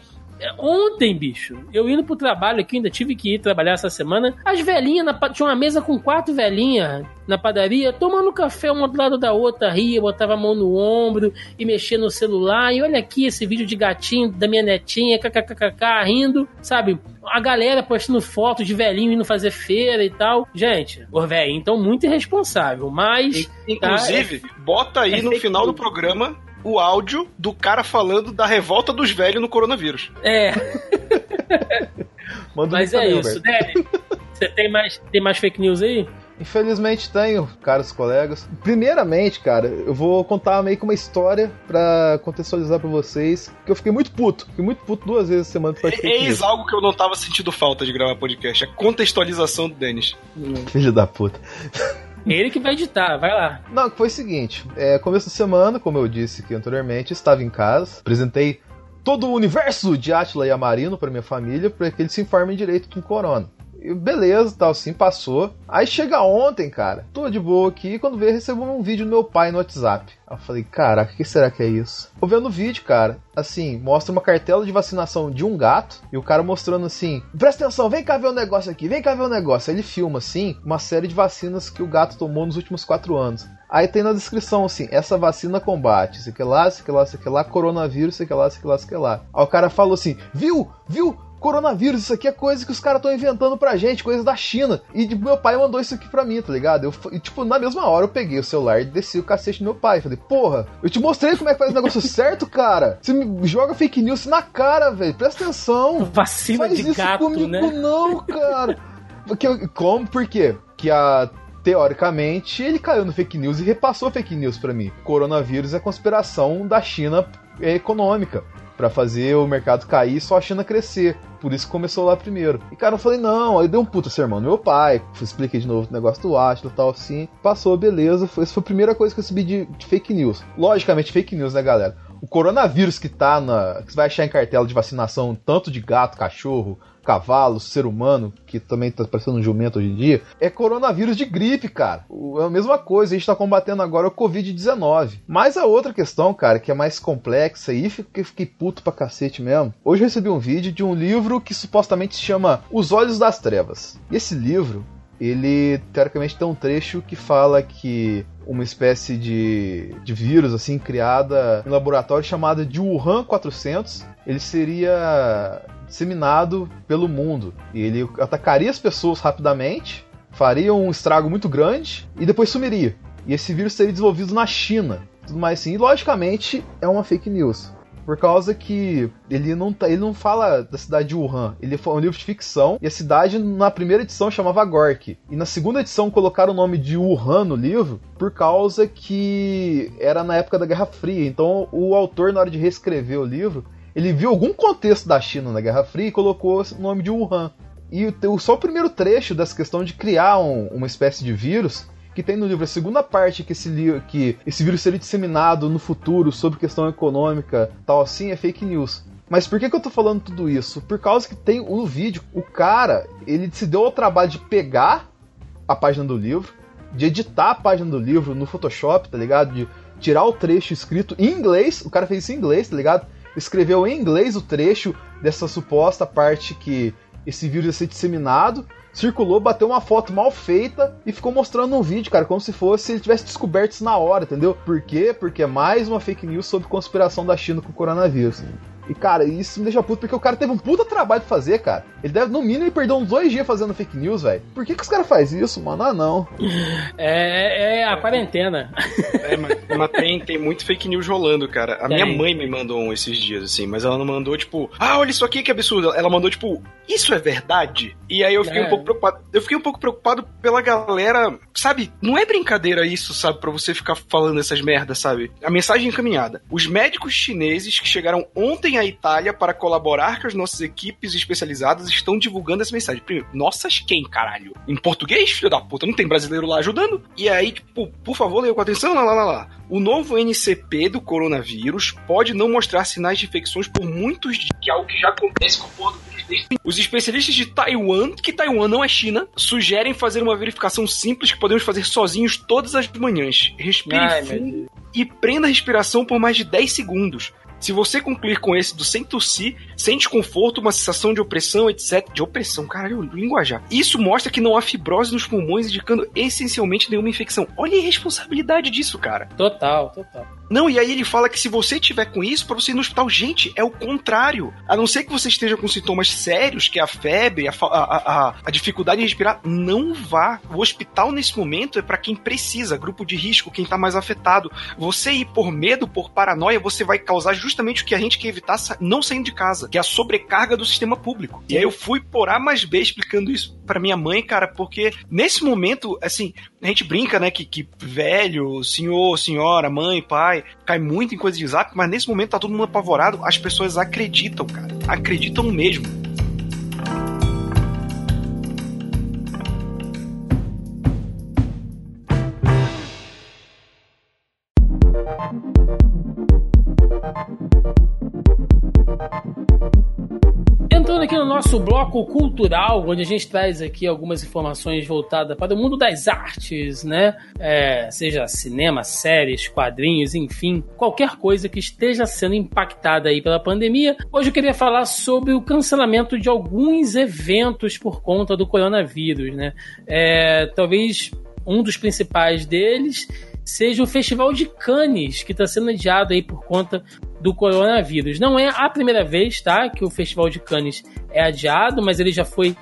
Ontem, bicho, eu indo pro trabalho aqui, ainda tive que ir trabalhar essa semana. As velhinhas, na, tinha uma mesa com quatro velhinhas na padaria, tomando café uma do lado da outra, ria, botava a mão no ombro e mexia no celular. E olha aqui esse vídeo de gatinho da minha netinha, kkkk, rindo, sabe? A galera postando fotos de velhinho indo fazer feira e tal. Gente, o velho, então muito irresponsável, mas. Inclusive, tá, é, bota aí é no final do programa o áudio do cara falando da revolta dos velhos no coronavírus. É. Mas é isso, Dani. Você tem mais, tem mais fake news aí? Infelizmente tenho, caros colegas. Primeiramente, cara, eu vou contar meio que uma história para contextualizar para vocês, que eu fiquei muito puto. Fiquei muito puto duas vezes semana pra Eis algo que eu não tava sentindo falta de gravar podcast, a contextualização do Denis. Filho da puta. Ele que vai editar, vai lá. Não, foi o seguinte: é, começo de semana, como eu disse aqui anteriormente, estava em casa, apresentei todo o universo de Atila e Amarino para minha família para que eles se informem direito com corona. E beleza, tal, assim, passou. Aí chega ontem, cara, tô de boa aqui, quando veio, recebo um vídeo do meu pai no WhatsApp. Eu falei, caraca, o que será que é isso? Tô vendo o vídeo, cara, assim, mostra uma cartela de vacinação de um gato, e o cara mostrando assim, presta atenção, vem cá ver o um negócio aqui, vem cá ver o um negócio. Aí ele filma, assim, uma série de vacinas que o gato tomou nos últimos quatro anos. Aí tem na descrição assim, essa vacina combate, sei que lá, sei que lá, sei que lá, coronavírus, sei que lá, sei que lá, sei que lá. Aí o cara falou assim, viu, viu, coronavírus, isso aqui é coisa que os caras estão inventando pra gente, coisa da China. E tipo, meu pai mandou isso aqui pra mim, tá ligado? Eu, e, tipo, na mesma hora eu peguei o celular e desci o cacete do meu pai. Falei, porra, eu te mostrei como é que faz o negócio certo, cara. Você me joga fake news na cara, velho. Presta atenção. Vacina faz de isso gato, comigo, né? não, cara. Porque, como? Por quê? Que a teoricamente, ele caiu no fake news e repassou fake news para mim. Coronavírus é conspiração da China econômica para fazer o mercado cair só a China crescer. Por isso que começou lá primeiro. E cara, eu falei, não, aí deu um puta sermão no meu pai, expliquei de novo o negócio do Atlas e tal, assim. Passou, beleza. Foi, essa foi a primeira coisa que eu recebi de, de fake news. Logicamente, fake news, né, galera? O coronavírus que tá na. que você vai achar em cartela de vacinação, tanto de gato, cachorro, cavalo, ser humano, que também tá parecendo um jumento hoje em dia, é coronavírus de gripe, cara. É a mesma coisa, a gente tá combatendo agora o Covid-19. Mas a outra questão, cara, que é mais complexa e fiquei, fiquei puto pra cacete mesmo. Hoje eu recebi um vídeo de um livro que supostamente se chama Os Olhos das Trevas. E esse livro, ele teoricamente tem um trecho que fala que uma espécie de, de vírus assim criada em laboratório chamada de Wuhan 400, ele seria disseminado pelo mundo e ele atacaria as pessoas rapidamente, faria um estrago muito grande e depois sumiria. E esse vírus seria desenvolvido na China, tudo mais assim. E logicamente é uma fake news. Por causa que ele não, tá, ele não fala da cidade de Wuhan. Ele foi um livro de ficção. E a cidade, na primeira edição, chamava Gork. E na segunda edição colocaram o nome de Wuhan no livro por causa que era na época da Guerra Fria. Então o autor, na hora de reescrever o livro, ele viu algum contexto da China na Guerra Fria e colocou o nome de Wuhan. E o, só o primeiro trecho dessa questão de criar um, uma espécie de vírus que tem no livro a segunda parte que esse, que esse vírus seria disseminado no futuro sobre questão econômica, tal assim, é fake news. Mas por que, que eu tô falando tudo isso? Por causa que tem no vídeo, o cara, ele se deu ao trabalho de pegar a página do livro, de editar a página do livro no Photoshop, tá ligado? De tirar o trecho escrito em inglês, o cara fez isso em inglês, tá ligado? Escreveu em inglês o trecho dessa suposta parte que esse vírus ia ser disseminado circulou, bateu uma foto mal feita e ficou mostrando um vídeo, cara, como se fosse ele tivesse descoberto isso na hora, entendeu? Por quê? Porque é mais uma fake news sobre conspiração da China com o coronavírus. E, cara, isso me deixa puto porque o cara teve um puta trabalho de fazer, cara. Ele deve, no mínimo, ele perdeu uns dois dias fazendo fake news, velho. Por que, que os caras fazem isso, mano? Ah, não. É, é a quarentena. É, mas, mas tem, tem muito fake news rolando, cara. A tem. minha mãe me mandou um esses dias, assim, mas ela não mandou, tipo, ah, olha isso aqui que absurdo. Ela mandou, tipo, isso é verdade? E aí eu fiquei é. um pouco preocupado. Eu fiquei um pouco preocupado pela galera, sabe? Não é brincadeira isso, sabe? Pra você ficar falando essas merdas, sabe? A mensagem encaminhada. Os médicos chineses que chegaram ontem à Itália para colaborar com as nossas equipes especializadas estão divulgando essa mensagem. Primeiro, nossas quem, caralho? Em português, filho da puta? Não tem brasileiro lá ajudando? E aí, tipo, por favor, leia com atenção, lá, lá, lá, lá. O novo NCP do coronavírus pode não mostrar sinais de infecções por muitos dias, que é algo que já acontece com o desde os especialistas de Taiwan, que Taiwan não é China, sugerem fazer uma verificação simples que podemos fazer sozinhos todas as manhãs. Respire Ai, fundo e prenda a respiração por mais de 10 segundos. Se você concluir com esse do sem tossir, sem desconforto, uma sensação de opressão, etc. De opressão, caralho, linguajar. Isso mostra que não há fibrose nos pulmões, indicando essencialmente nenhuma infecção. Olha a irresponsabilidade disso, cara. Total, total. Não, e aí ele fala que se você tiver com isso, para você ir no hospital, gente, é o contrário. A não ser que você esteja com sintomas sérios, que é a febre, a, a, a, a dificuldade de respirar, não vá. O hospital nesse momento é para quem precisa, grupo de risco, quem tá mais afetado. Você ir por medo, por paranoia, você vai causar justamente o que a gente quer evitar não saindo de casa, que é a sobrecarga do sistema público. E aí eu fui por A mais B explicando isso para minha mãe, cara, porque nesse momento, assim, a gente brinca, né, que, que velho, senhor, senhora, mãe, pai, cai muito em coisa de zap, mas nesse momento tá todo mundo apavorado, as pessoas acreditam, cara. Acreditam mesmo. Nosso bloco cultural, onde a gente traz aqui algumas informações voltadas para o mundo das artes, né? É, seja cinema, séries, quadrinhos, enfim, qualquer coisa que esteja sendo impactada aí pela pandemia. Hoje eu queria falar sobre o cancelamento de alguns eventos por conta do coronavírus, né? É, talvez um dos principais deles seja o Festival de Cannes, que está sendo adiado aí por conta do coronavírus. Não é a primeira vez, tá, que o Festival de Cannes é adiado, mas ele já foi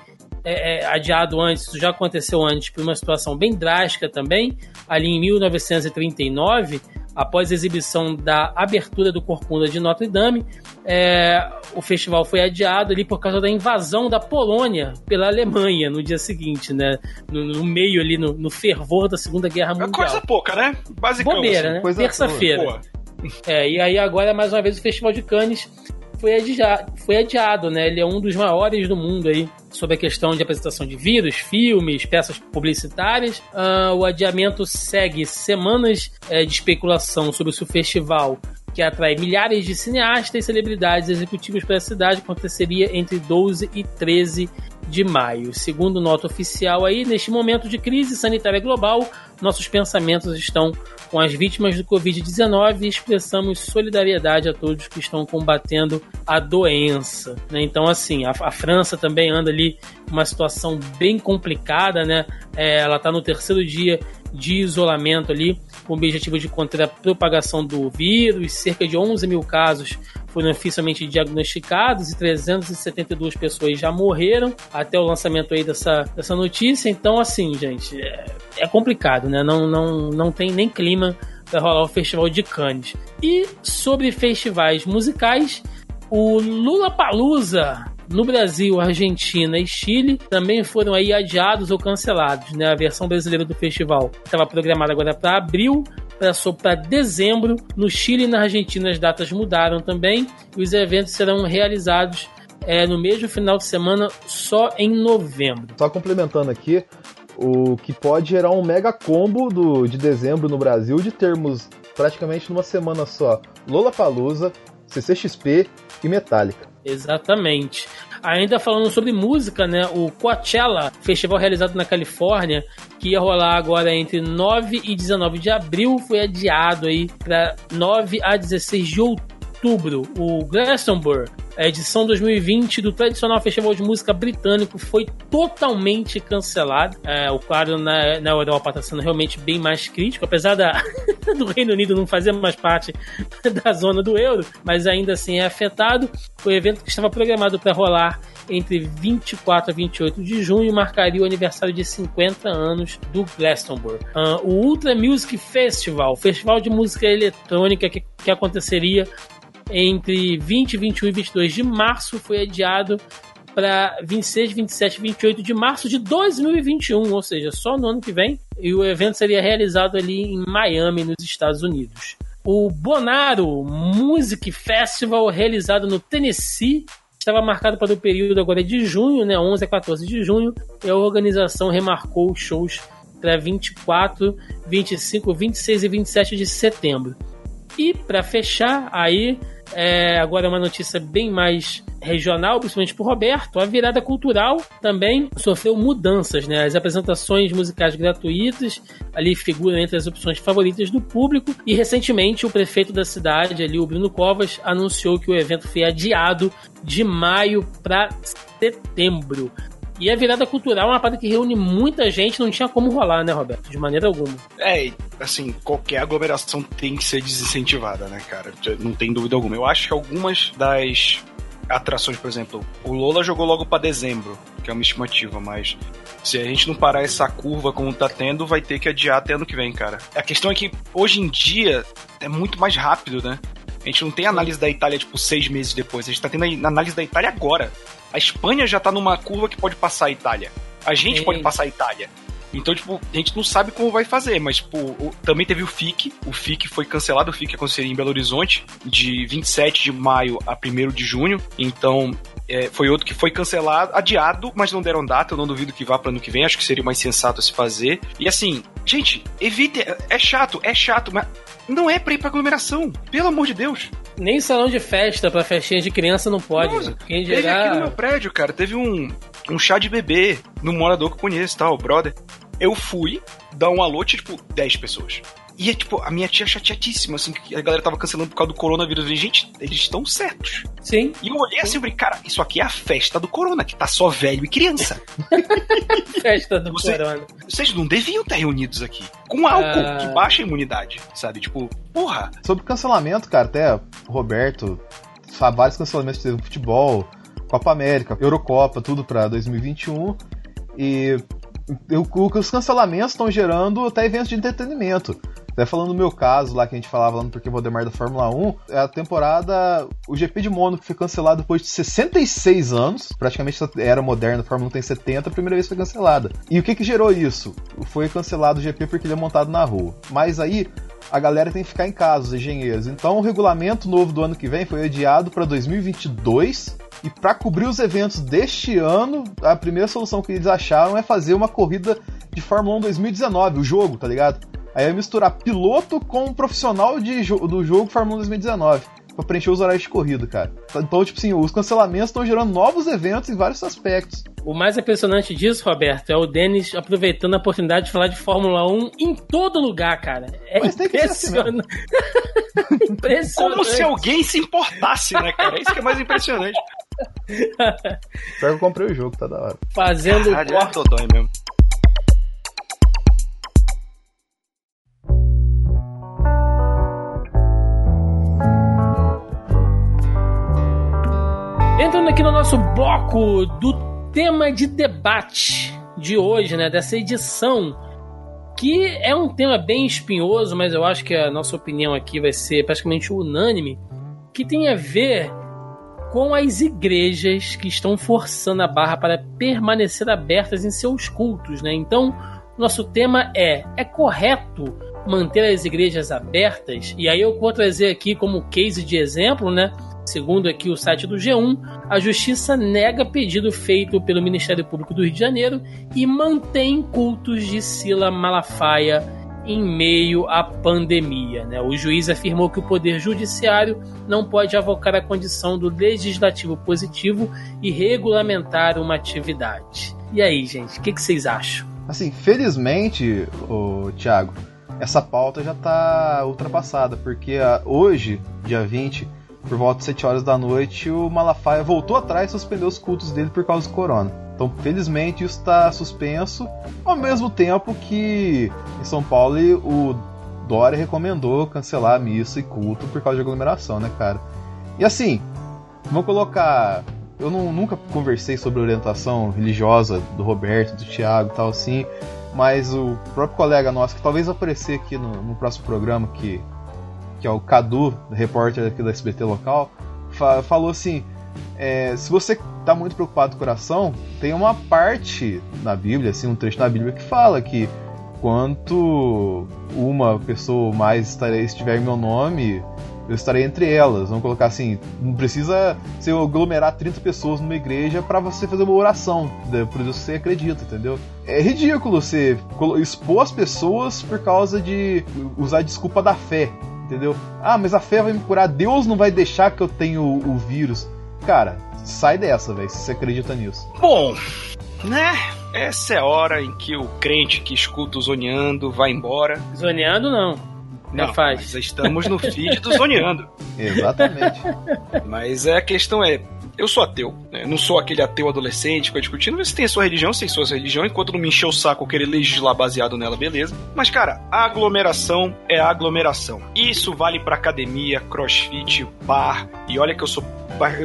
é, é, adiado antes, isso já aconteceu antes por uma situação bem drástica também, ali em 1939, após a exibição da abertura do Corcunda de Notre Dame, é, o festival foi adiado ali por causa da invasão da Polônia pela Alemanha no dia seguinte, né? No, no meio ali, no, no, fervor da Segunda Guerra Mundial. É coisa pouca, né? Basicamente. Bobeira, né? Terça-feira. É, e aí agora, mais uma vez, o Festival de Cannes foi adiado, foi adiado, né? Ele é um dos maiores do mundo aí sobre a questão de apresentação de vírus, filmes, peças publicitárias. Uh, o adiamento segue semanas é, de especulação sobre se o festival que atrai milhares de cineastas e celebridades executivos para a cidade, aconteceria entre 12 e 13 de maio. Segundo nota oficial aí, neste momento de crise sanitária global, nossos pensamentos estão com as vítimas do Covid-19 e expressamos solidariedade a todos que estão combatendo a doença. Né? Então, assim, a, a, França também anda ali uma situação bem complicada, né? É, ela está no terceiro dia de isolamento ali, com o objetivo de conter a propagação do vírus. Cerca de 11 mil casos foram oficialmente diagnosticados e 372 pessoas já morreram até o lançamento aí dessa, dessa notícia. Então, assim, gente, é, é complicado, né? Não, não, não tem nem clima para rolar o Festival de Cannes. E sobre festivais musicais, o Lula Palusa no Brasil, Argentina e Chile também foram aí adiados ou cancelados. Né? A versão brasileira do festival estava programada agora para abril, passou para dezembro. No Chile e na Argentina as datas mudaram também e os eventos serão realizados é, no mesmo final de semana só em novembro. Só complementando aqui, o que pode gerar um mega combo do, de dezembro no Brasil de termos praticamente numa semana só Lollapalooza, CCXP e Metallica. Exatamente. Ainda falando sobre música, né? O Coachella, festival realizado na Califórnia, que ia rolar agora entre 9 e 19 de abril, foi adiado aí para 9 a 16 de outubro. O Glastonbury a edição 2020 do tradicional festival de música britânico foi totalmente cancelado. É, o quadro na, na Europa está sendo realmente bem mais crítico, apesar da, do Reino Unido não fazer mais parte da zona do euro, mas ainda assim é afetado. O evento que estava programado para rolar entre 24 a 28 de junho marcaria o aniversário de 50 anos do Glastonbury. Uh, o Ultra Music Festival, festival de música eletrônica que, que aconteceria entre 20, 21 e 22 de março foi adiado para 26, 27 e 28 de março de 2021, ou seja, só no ano que vem. E o evento seria realizado ali em Miami, nos Estados Unidos. O Bonaro Music Festival, realizado no Tennessee, estava marcado para o período agora de junho, né, 11 a 14 de junho, e a organização remarcou os shows para 24, 25, 26 e 27 de setembro. E para fechar, aí é, agora uma notícia bem mais regional, principalmente para Roberto, a virada cultural também sofreu mudanças, né? As apresentações musicais gratuitas ali figuram entre as opções favoritas do público e recentemente o prefeito da cidade, ali o Bruno Covas, anunciou que o evento foi adiado de maio para setembro. E a virada cultural é uma parada que reúne muita gente, não tinha como rolar, né, Roberto? De maneira alguma. É, assim, qualquer aglomeração tem que ser desincentivada, né, cara? Não tem dúvida alguma. Eu acho que algumas das atrações, por exemplo, o Lola jogou logo para dezembro, que é uma estimativa, mas se a gente não parar essa curva como tá tendo, vai ter que adiar até ano que vem, cara. A questão é que hoje em dia é muito mais rápido, né? A gente não tem análise da Itália, tipo, seis meses depois. A gente tá tendo análise da Itália agora. A Espanha já tá numa curva que pode passar a Itália. A gente Sim. pode passar a Itália. Então, tipo, a gente não sabe como vai fazer, mas, tipo, também teve o FIC. O FIC foi cancelado, o FIC aconteceria em Belo Horizonte, de 27 de maio a 1 de junho. Então, é, foi outro que foi cancelado, adiado, mas não deram data. Eu não duvido que vá para ano que vem. Acho que seria mais sensato se fazer. E assim, gente, evite. É chato, é chato, mas não é pra ir pra aglomeração. Pelo amor de Deus. Nem salão de festa pra festinha de criança não pode. Nossa? Quem Teve dirá- aqui no meu prédio, cara, teve um, um chá de bebê no morador que eu conheço, tal, brother. Eu fui dar um alô, tipo, 10 pessoas. E, tipo, a minha tia chateadíssima, assim, que a galera tava cancelando por causa do coronavírus. Eu falei, gente, eles estão certos. Sim. E eu olhei assim e falei, cara, isso aqui é a festa do corona, que tá só velho e criança. Festa do Você- corona. Vocês não deviam estar reunidos aqui. Com álcool, Ah. que baixa a imunidade, sabe? Tipo, porra. Sobre cancelamento, cara, até o Roberto, vários cancelamentos que teve no futebol, Copa América, Eurocopa, tudo pra 2021. E eu- o que os cancelamentos estão gerando até eventos de entretenimento. Até falando no meu caso lá que a gente falava lá no Porquê Valdemar da Fórmula 1, é a temporada, o GP de Mônaco foi cancelado depois de 66 anos, praticamente era moderna, a Fórmula 1 tem 70, a primeira vez foi cancelada. E o que que gerou isso? Foi cancelado o GP porque ele é montado na rua. Mas aí a galera tem que ficar em casa, os engenheiros. Então o regulamento novo do ano que vem foi adiado para 2022 e para cobrir os eventos deste ano, a primeira solução que eles acharam é fazer uma corrida de Fórmula 1 2019, o jogo, tá ligado? Aí é misturar piloto com um profissional de do jogo Fórmula 1 2019. Pra preencher os horários de corrida, cara. Então, tipo assim, os cancelamentos estão gerando novos eventos em vários aspectos. O mais impressionante disso, Roberto, é o Denis aproveitando a oportunidade de falar de Fórmula 1 em todo lugar, cara. É Mas tem que ser assim impressionante. impressionante. Como se alguém se importasse, né, cara? Isso que é mais impressionante. Pior que eu comprei o jogo, tá da hora. Fazendo Caralho, é corte. dodói mesmo. Entrando aqui no nosso bloco do tema de debate de hoje, né? Dessa edição. Que é um tema bem espinhoso, mas eu acho que a nossa opinião aqui vai ser praticamente unânime. Que tem a ver com as igrejas que estão forçando a barra para permanecer abertas em seus cultos, né? Então, nosso tema é: é correto manter as igrejas abertas? E aí eu vou trazer aqui como case de exemplo, né? Segundo aqui o site do G1, a justiça nega pedido feito pelo Ministério Público do Rio de Janeiro e mantém cultos de Sila Malafaia em meio à pandemia. né? O juiz afirmou que o Poder Judiciário não pode avocar a condição do legislativo positivo e regulamentar uma atividade. E aí, gente, o que, que vocês acham? Assim, felizmente, o Thiago, essa pauta já tá ultrapassada, porque ah, hoje, dia 20, por volta de 7 horas da noite, o Malafaia voltou atrás e suspendeu os cultos dele por causa do corona. Então, felizmente, isso está suspenso, ao mesmo tempo que em São Paulo o Dória recomendou cancelar missa e culto por causa de aglomeração, né, cara? E assim, vamos colocar. Eu não- nunca conversei sobre orientação religiosa do Roberto, do Thiago e tal assim, mas o próprio colega nosso, que talvez aparecer aqui no, no próximo programa, que, que é o Cadu, repórter aqui da SBT local, fa- falou assim: é, se você está muito preocupado com o coração, tem uma parte na Bíblia, assim, um trecho na Bíblia que fala que quanto uma pessoa mais estarei, estiver em meu nome, eu estarei entre elas. Vamos colocar assim, não precisa você aglomerar 30 pessoas numa igreja para você fazer uma oração, né, por isso você acredita, entendeu? É ridículo você expor as pessoas por causa de usar a desculpa da fé, entendeu? Ah, mas a fé vai me curar, Deus não vai deixar que eu tenha o, o vírus. Cara, sai dessa, velho, se você acredita nisso. Bom, né? Essa é a hora em que o crente que escuta o zoneando vai embora. Zoneando, não. Não, faz. mas estamos no feed do zoneando. Exatamente. Mas é, a questão é, eu sou ateu, né? Não sou aquele ateu adolescente que fica discutindo, você tem a sua religião, a sua religião, enquanto não me encher o saco querer legislar baseado nela, beleza. Mas, cara, a aglomeração é a aglomeração. Isso vale pra academia, crossfit, bar, e olha que eu sou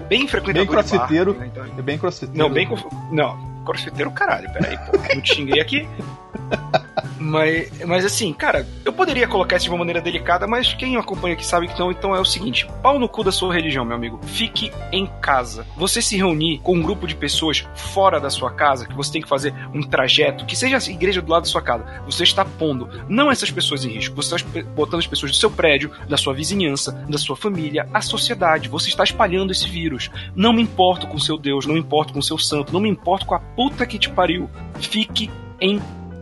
bem frequentador Bem de bar, crossfiteiro. né? Então, É bem crossfiteiro. não, bem. Não, crossfiteiro, caralho, peraí, pô. Não te xinguei aqui. Mas, mas assim, cara, eu poderia colocar isso de uma maneira delicada, mas quem acompanha aqui sabe que então, então é o seguinte: pau no cu da sua religião, meu amigo. Fique em casa. Você se reunir com um grupo de pessoas fora da sua casa, que você tem que fazer um trajeto, que seja a igreja do lado da sua casa, você está pondo não essas pessoas em risco, você está botando as pessoas do seu prédio, da sua vizinhança, da sua família, a sociedade. Você está espalhando esse vírus. Não me importo com seu Deus, não me importo com seu santo, não me importo com a puta que te pariu. Fique em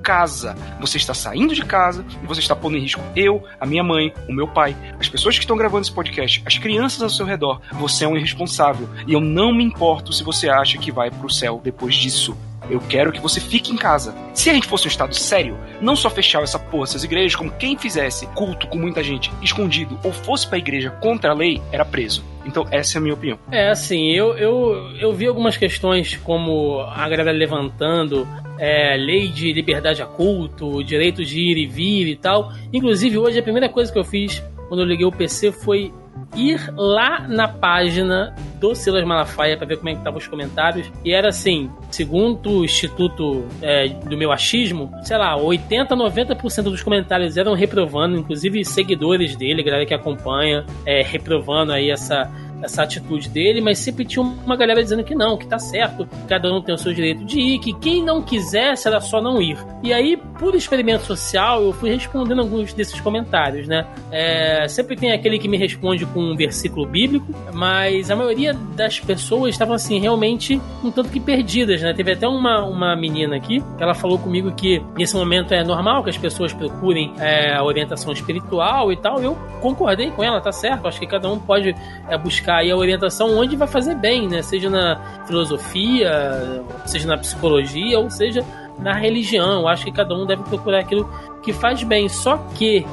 casa. Você está saindo de casa e você está pondo em risco eu, a minha mãe, o meu pai, as pessoas que estão gravando esse podcast, as crianças ao seu redor. Você é um irresponsável. E eu não me importo se você acha que vai pro céu depois disso. Eu quero que você fique em casa. Se a gente fosse um estado sério, não só fechar essa porra, essas igrejas, como quem fizesse culto com muita gente escondido ou fosse pra igreja contra a lei, era preso. Então, essa é a minha opinião. É, assim, eu, eu, eu vi algumas questões como a galera levantando é, lei de liberdade a culto, direito de ir e vir e tal. Inclusive, hoje a primeira coisa que eu fiz quando eu liguei o PC foi ir lá na página do Silas Malafaia para ver como é que estavam os comentários. E era assim, segundo o Instituto é, do meu achismo, sei lá, 80, 90% dos comentários eram reprovando, inclusive seguidores dele, galera que acompanha, é, reprovando aí essa essa atitude dele, mas sempre tinha uma galera dizendo que não, que tá certo, cada um tem o seu direito de ir, que quem não quisesse era só não ir. E aí, por experimento social, eu fui respondendo alguns desses comentários, né? É, sempre tem aquele que me responde com um versículo bíblico, mas a maioria das pessoas estavam assim, realmente um tanto que perdidas, né? Teve até uma, uma menina aqui, que ela falou comigo que nesse momento é normal que as pessoas procurem é, a orientação espiritual e tal. Eu concordei com ela, tá certo? Acho que cada um pode é, buscar buscar aí a orientação onde vai fazer bem, né? Seja na filosofia, seja na psicologia, ou seja na religião. Eu acho que cada um deve procurar aquilo que faz bem. Só que,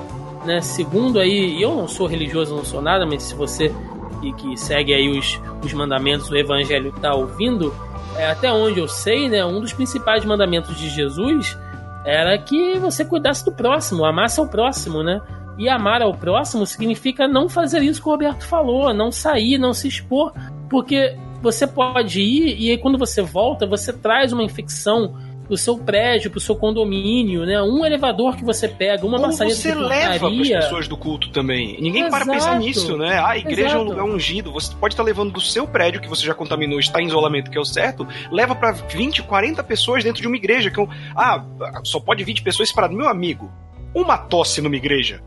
né, segundo aí, eu não sou religioso, não sou nada, mas se você que, que segue aí os, os mandamentos do evangelho está ouvindo, é, até onde eu sei, né, um dos principais mandamentos de Jesus era que você cuidasse do próximo, amasse ao próximo, né? E amar ao próximo significa não fazer isso que o Roberto falou, não sair, não se expor, porque você pode ir e aí quando você volta, você traz uma infecção pro seu prédio, pro seu condomínio, né? Um elevador que você pega, uma maçaneta você leva as pessoas do culto também. Ninguém Exato. para pensar nisso, né? Ah, a igreja Exato. é um lugar ungido. Você pode estar levando do seu prédio, que você já contaminou, está em isolamento, que é o certo, leva para 20, 40 pessoas dentro de uma igreja. Que é ah, só pode 20 pessoas separadas. Meu amigo, uma tosse numa igreja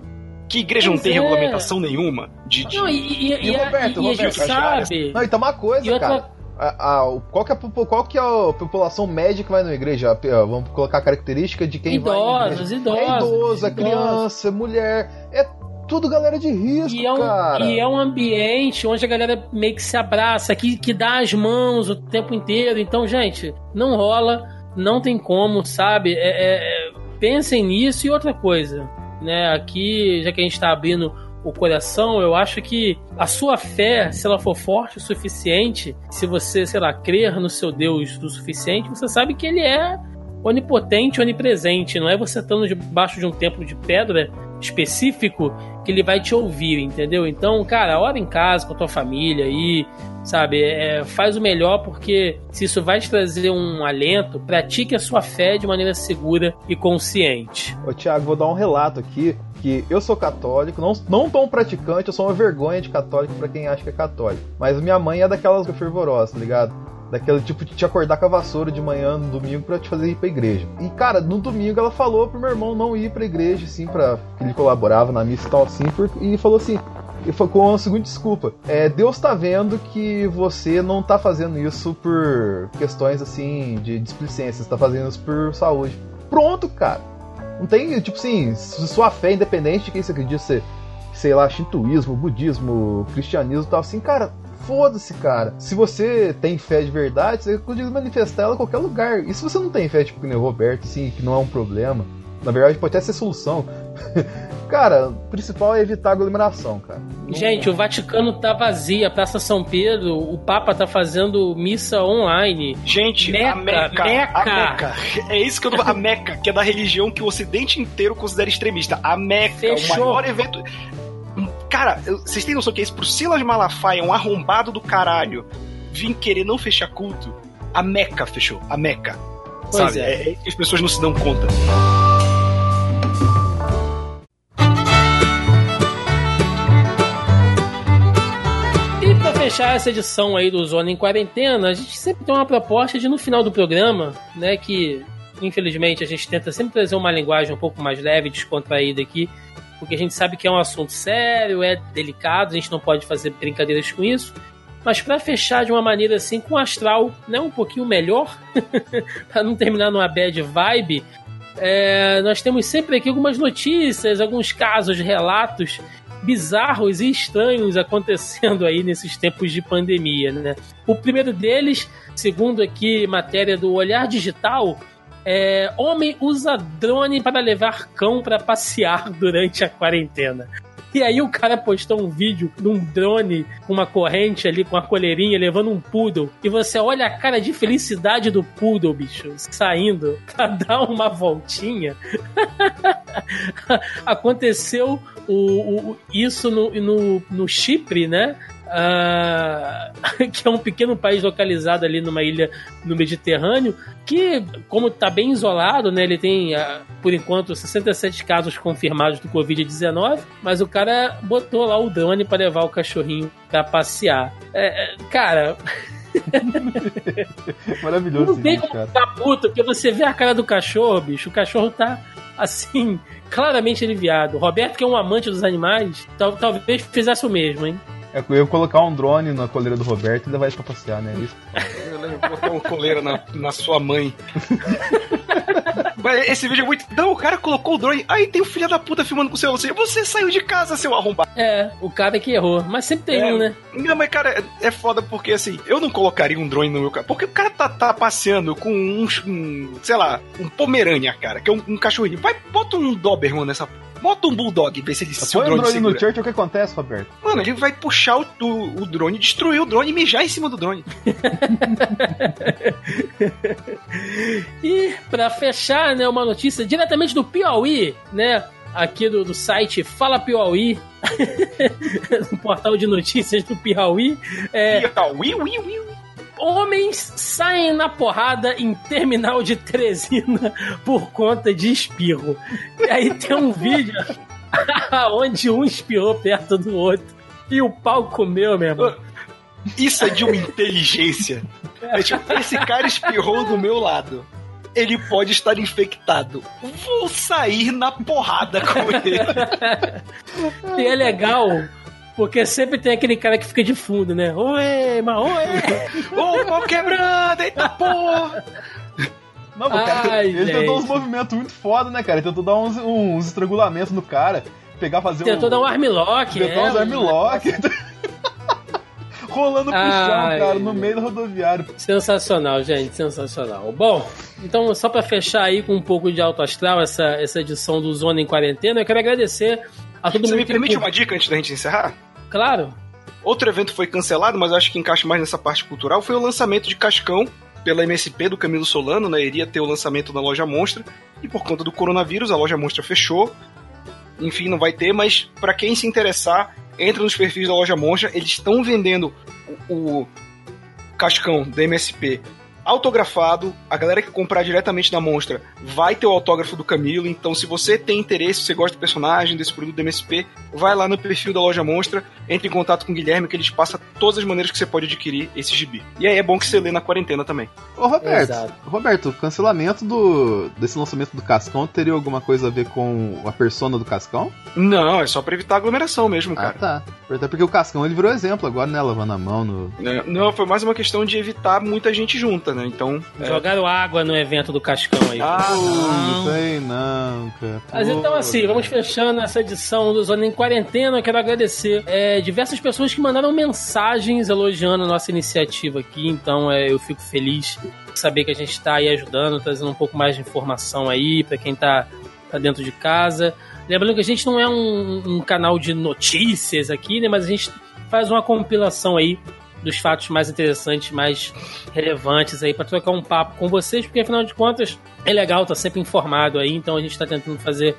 que igreja pois não tem é. regulamentação nenhuma de. de... Não, e, e, e, e, Roberto, e Roberto, a gente sabe. Não, então uma coisa, outra... cara. A, a, qual, que é, qual que é a população média que vai na igreja? Vamos colocar a característica de quem idosos, vai. Idosos, É idoso, é criança, é mulher, é tudo galera de risco, e é um, cara. E é um ambiente onde a galera meio que se abraça, que, que dá as mãos o tempo inteiro. Então, gente, não rola, não tem como, sabe? É, é, é pensem nisso e outra coisa né? Aqui, já que a gente está abrindo o coração, eu acho que a sua fé, se ela for forte o suficiente, se você, sei lá, crer no seu Deus o suficiente, você sabe que ele é onipotente, onipresente. Não é você estando debaixo de um templo de pedra específico que ele vai te ouvir, entendeu? Então, cara, ora em casa com a tua família aí, sabe? É, faz o melhor porque se isso vai te trazer um alento, pratique a sua fé de maneira segura e consciente. Ô, Tiago, vou dar um relato aqui que eu sou católico, não, não tão praticante, eu sou uma vergonha de católico para quem acha que é católico. Mas minha mãe é daquelas fervorosas, tá ligado? Daquele tipo de te acordar com a vassoura de manhã no domingo para te fazer ir pra igreja. E, cara, no domingo ela falou pro meu irmão não ir pra igreja, assim, pra que ele colaborava na missa e tal, assim, por, e falou assim: e foi com a seguinte desculpa: é, Deus tá vendo que você não tá fazendo isso por questões assim de displicência, você tá fazendo isso por saúde. Pronto, cara. Não tem, tipo assim, sua fé, independente de quem você acredita ser, sei lá, shintoísmo, budismo, cristianismo e tal, assim, cara, foda-se, cara. Se você tem fé de verdade, você pode manifestar ela em qualquer lugar. E se você não tem fé, tipo, que nem o Roberto, assim, que não é um problema, na verdade pode até ser solução. Cara, o principal é evitar aglomeração, cara. Gente, o Vaticano tá vazio, a Praça São Pedro, o Papa tá fazendo missa online. Gente, Meca, a Meca, Meca. A Meca. É isso que eu tô... A Meca, que é da religião que o ocidente inteiro considera extremista. A Meca, Fechou. o maior evento... Cara, vocês têm noção que é isso? Pro Silas Malafaia, um arrombado do caralho, vir querer não fechar culto, a Meca fechou. A Meca. Pois sabe? É. É, é, as pessoas não se dão conta. fechar essa edição aí do Zona em Quarentena, a gente sempre tem uma proposta de no final do programa, né, que infelizmente a gente tenta sempre trazer uma linguagem um pouco mais leve, descontraída aqui, porque a gente sabe que é um assunto sério, é delicado, a gente não pode fazer brincadeiras com isso. Mas para fechar de uma maneira assim, com astral, né, um pouquinho melhor, para não terminar numa bad vibe, é, nós temos sempre aqui algumas notícias, alguns casos, relatos bizarros e estranhos acontecendo aí nesses tempos de pandemia, né? O primeiro deles, segundo aqui matéria do Olhar Digital, é, homem usa drone para levar cão para passear durante a quarentena. E aí o cara postou um vídeo de um drone com uma corrente ali, com uma coleirinha, levando um poodle. E você olha a cara de felicidade do poodle, bicho, saindo pra dar uma voltinha. Aconteceu o, o, isso no, no, no Chipre, né? Uh, que é um pequeno país localizado ali numa ilha no Mediterrâneo, que, como está bem isolado, né, ele tem, uh, por enquanto, 67 casos confirmados do Covid-19, mas o cara botou lá o drone para levar o cachorrinho para passear. É, é, cara. Maravilhoso. Não tem como ficar puto, porque você vê a cara do cachorro, bicho, o cachorro tá assim, claramente aliviado. Roberto, que é um amante dos animais, tal, talvez fizesse o mesmo, hein? É, eu ia colocar um drone na coleira do Roberto e levar ele pra passear, né? Isso. Eu lembro colocar uma coleira na, na sua mãe. Mas esse vídeo é muito. Não, o cara colocou o drone. Aí tem o um filho da puta filmando com o celular. Você saiu de casa, seu arrombado. É, o cara que errou. Mas sempre tem é, um, né? Não, mas cara, é, é foda porque assim, eu não colocaria um drone no meu carro. Porque o cara tá, tá passeando com um, um, sei lá, um Pomerânia, cara, que é um, um cachorrinho. Vai, bota um Doberman nessa Bota um Bulldog, vê se ele se o drone, drone no church, o que acontece, Roberto? Mano, ele vai puxar o, o, o drone, destruir o drone e mijar em cima do drone. e para fechar, né, uma notícia diretamente do Piauí, né? Aqui do, do site Fala Piauí, no portal de notícias do Piauí. É, Piauí, ui, ui. Homens saem na porrada em terminal de Teresina por conta de espirro. E aí tem um vídeo onde um espirrou perto do outro. E o pau comeu, meu irmão. Isso é de uma inteligência. É tipo, esse cara espirrou do meu lado. Ele pode estar infectado. Vou sair na porrada com ele. e é legal porque sempre tem aquele cara que fica de fundo, né? Oi, mas oi! Ô, pau quebrando! Eita porra! Não, cara, Ai, ele gente. tentou uns movimentos muito foda, né, cara? Ele tentou dar uns, uns estrangulamentos no cara, pegar, fazer tentou um... dar um armlock, Tentou é, uns armlock. Rolando pro chão, cara, no meio do rodoviário. Sensacional, gente, sensacional. Bom, então só para fechar aí com um pouco de alto astral essa, essa edição do Zona em Quarentena, eu quero agradecer a todo Você mundo. me permite uma dica antes da gente encerrar? Claro. Outro evento foi cancelado, mas acho que encaixa mais nessa parte cultural, foi o lançamento de Cascão pela MSP do Camilo Solano, né? Iria ter o lançamento na loja Monstra, e por conta do coronavírus a loja Monstra fechou. Enfim, não vai ter, mas para quem se interessar, entra nos perfis da loja Monstra, eles estão vendendo o, o Cascão da MSP autografado. A galera que comprar diretamente da Monstra vai ter o autógrafo do Camilo. Então, se você tem interesse, se você gosta do personagem, desse produto do MSP, vai lá no perfil da loja Monstra, entre em contato com o Guilherme, que ele te passa todas as maneiras que você pode adquirir esse gibi. E aí é bom que você lê na quarentena também. Ô, Roberto, Exato. Roberto, o cancelamento do, desse lançamento do Cascão teria alguma coisa a ver com a persona do Cascão? Não, é só pra evitar aglomeração mesmo, ah, cara. Ah, tá. Até porque o Cascão ele virou exemplo agora, né? Lavando a mão no. Não, foi mais uma questão de evitar muita gente junta, né? Então. É. Jogaram é... água no evento do Cascão aí. Ah, não. Não sei não, cara. Mas então, assim, vamos fechando essa edição do Zona em Quarentena. Eu quero agradecer é, diversas pessoas que mandaram mensagens elogiando a nossa iniciativa aqui. Então, é, eu fico feliz de saber que a gente está aí ajudando, trazendo um pouco mais de informação aí para quem está tá dentro de casa. Lembrando que a gente não é um, um canal de notícias aqui, né? Mas a gente faz uma compilação aí dos fatos mais interessantes, mais relevantes aí para trocar um papo com vocês, porque afinal de contas é legal, tá sempre informado aí, então a gente está tentando fazer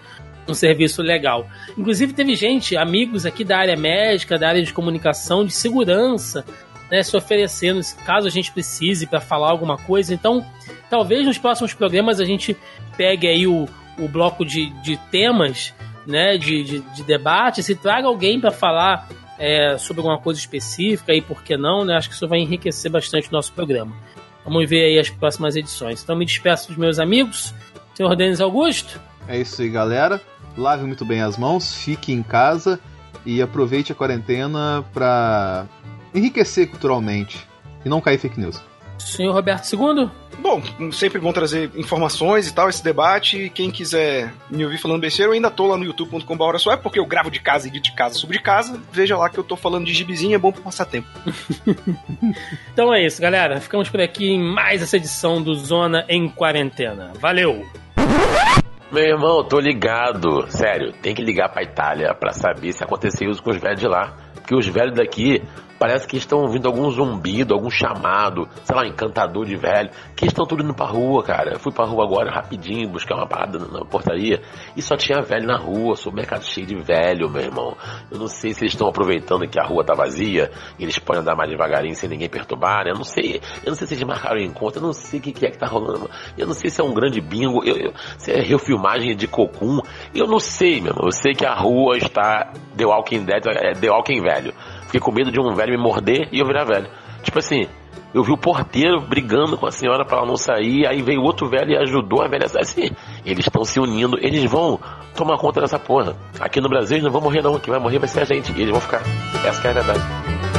um serviço legal. Inclusive teve gente, amigos aqui da área médica, da área de comunicação, de segurança, né, se oferecendo, caso a gente precise para falar alguma coisa. Então, talvez nos próximos programas a gente pegue aí o, o bloco de, de temas, né, de, de, de debate, se traga alguém para falar é, sobre alguma coisa específica e por que não, né? Acho que isso vai enriquecer bastante o nosso programa. Vamos ver aí as próximas edições. Então me despeço dos meus amigos. Senhor Denis Augusto. É isso aí, galera. Lave muito bem as mãos, fique em casa e aproveite a quarentena para enriquecer culturalmente e não cair fake news. Senhor Roberto II? Bom, sempre bom trazer informações e tal, esse debate. Quem quiser me ouvir falando besteira, eu ainda tô lá no youtube.com.br só é porque eu gravo de casa e de casa sobre casa. Veja lá que eu tô falando de gibizinho, é bom pra passar tempo. então é isso, galera. Ficamos por aqui em mais essa edição do Zona em Quarentena. Valeu! Meu irmão, tô ligado. Sério, tem que ligar pra Itália pra saber se aconteceu isso com os velhos de lá. Porque os velhos daqui Parece que estão ouvindo algum zumbido, algum chamado, sei lá, encantador de velho, que estão tudo indo pra rua, cara. Eu fui pra rua agora rapidinho buscar uma parada na portaria e só tinha velho na rua, sou mercado cheio de velho, meu irmão. Eu não sei se eles estão aproveitando que a rua tá vazia eles podem andar mais devagarinho sem ninguém perturbar, né? Eu não sei, eu não sei se eles marcaram encontro, eu não sei o que, que é que tá rolando. Eu não sei se é um grande bingo, eu, eu, se é refilmagem de cocum, eu não sei, meu irmão. Eu sei que a rua está The Walking Dead, é The Walking Velho. Fiquei com medo de um velho me morder e eu virar velho. Tipo assim, eu vi o porteiro brigando com a senhora para ela não sair, aí veio outro velho e ajudou a velha. Assim, eles estão se unindo, eles vão tomar conta dessa porra. Aqui no Brasil eles não vão morrer não, quem vai morrer vai ser a gente, e eles vão ficar. Essa é a verdade.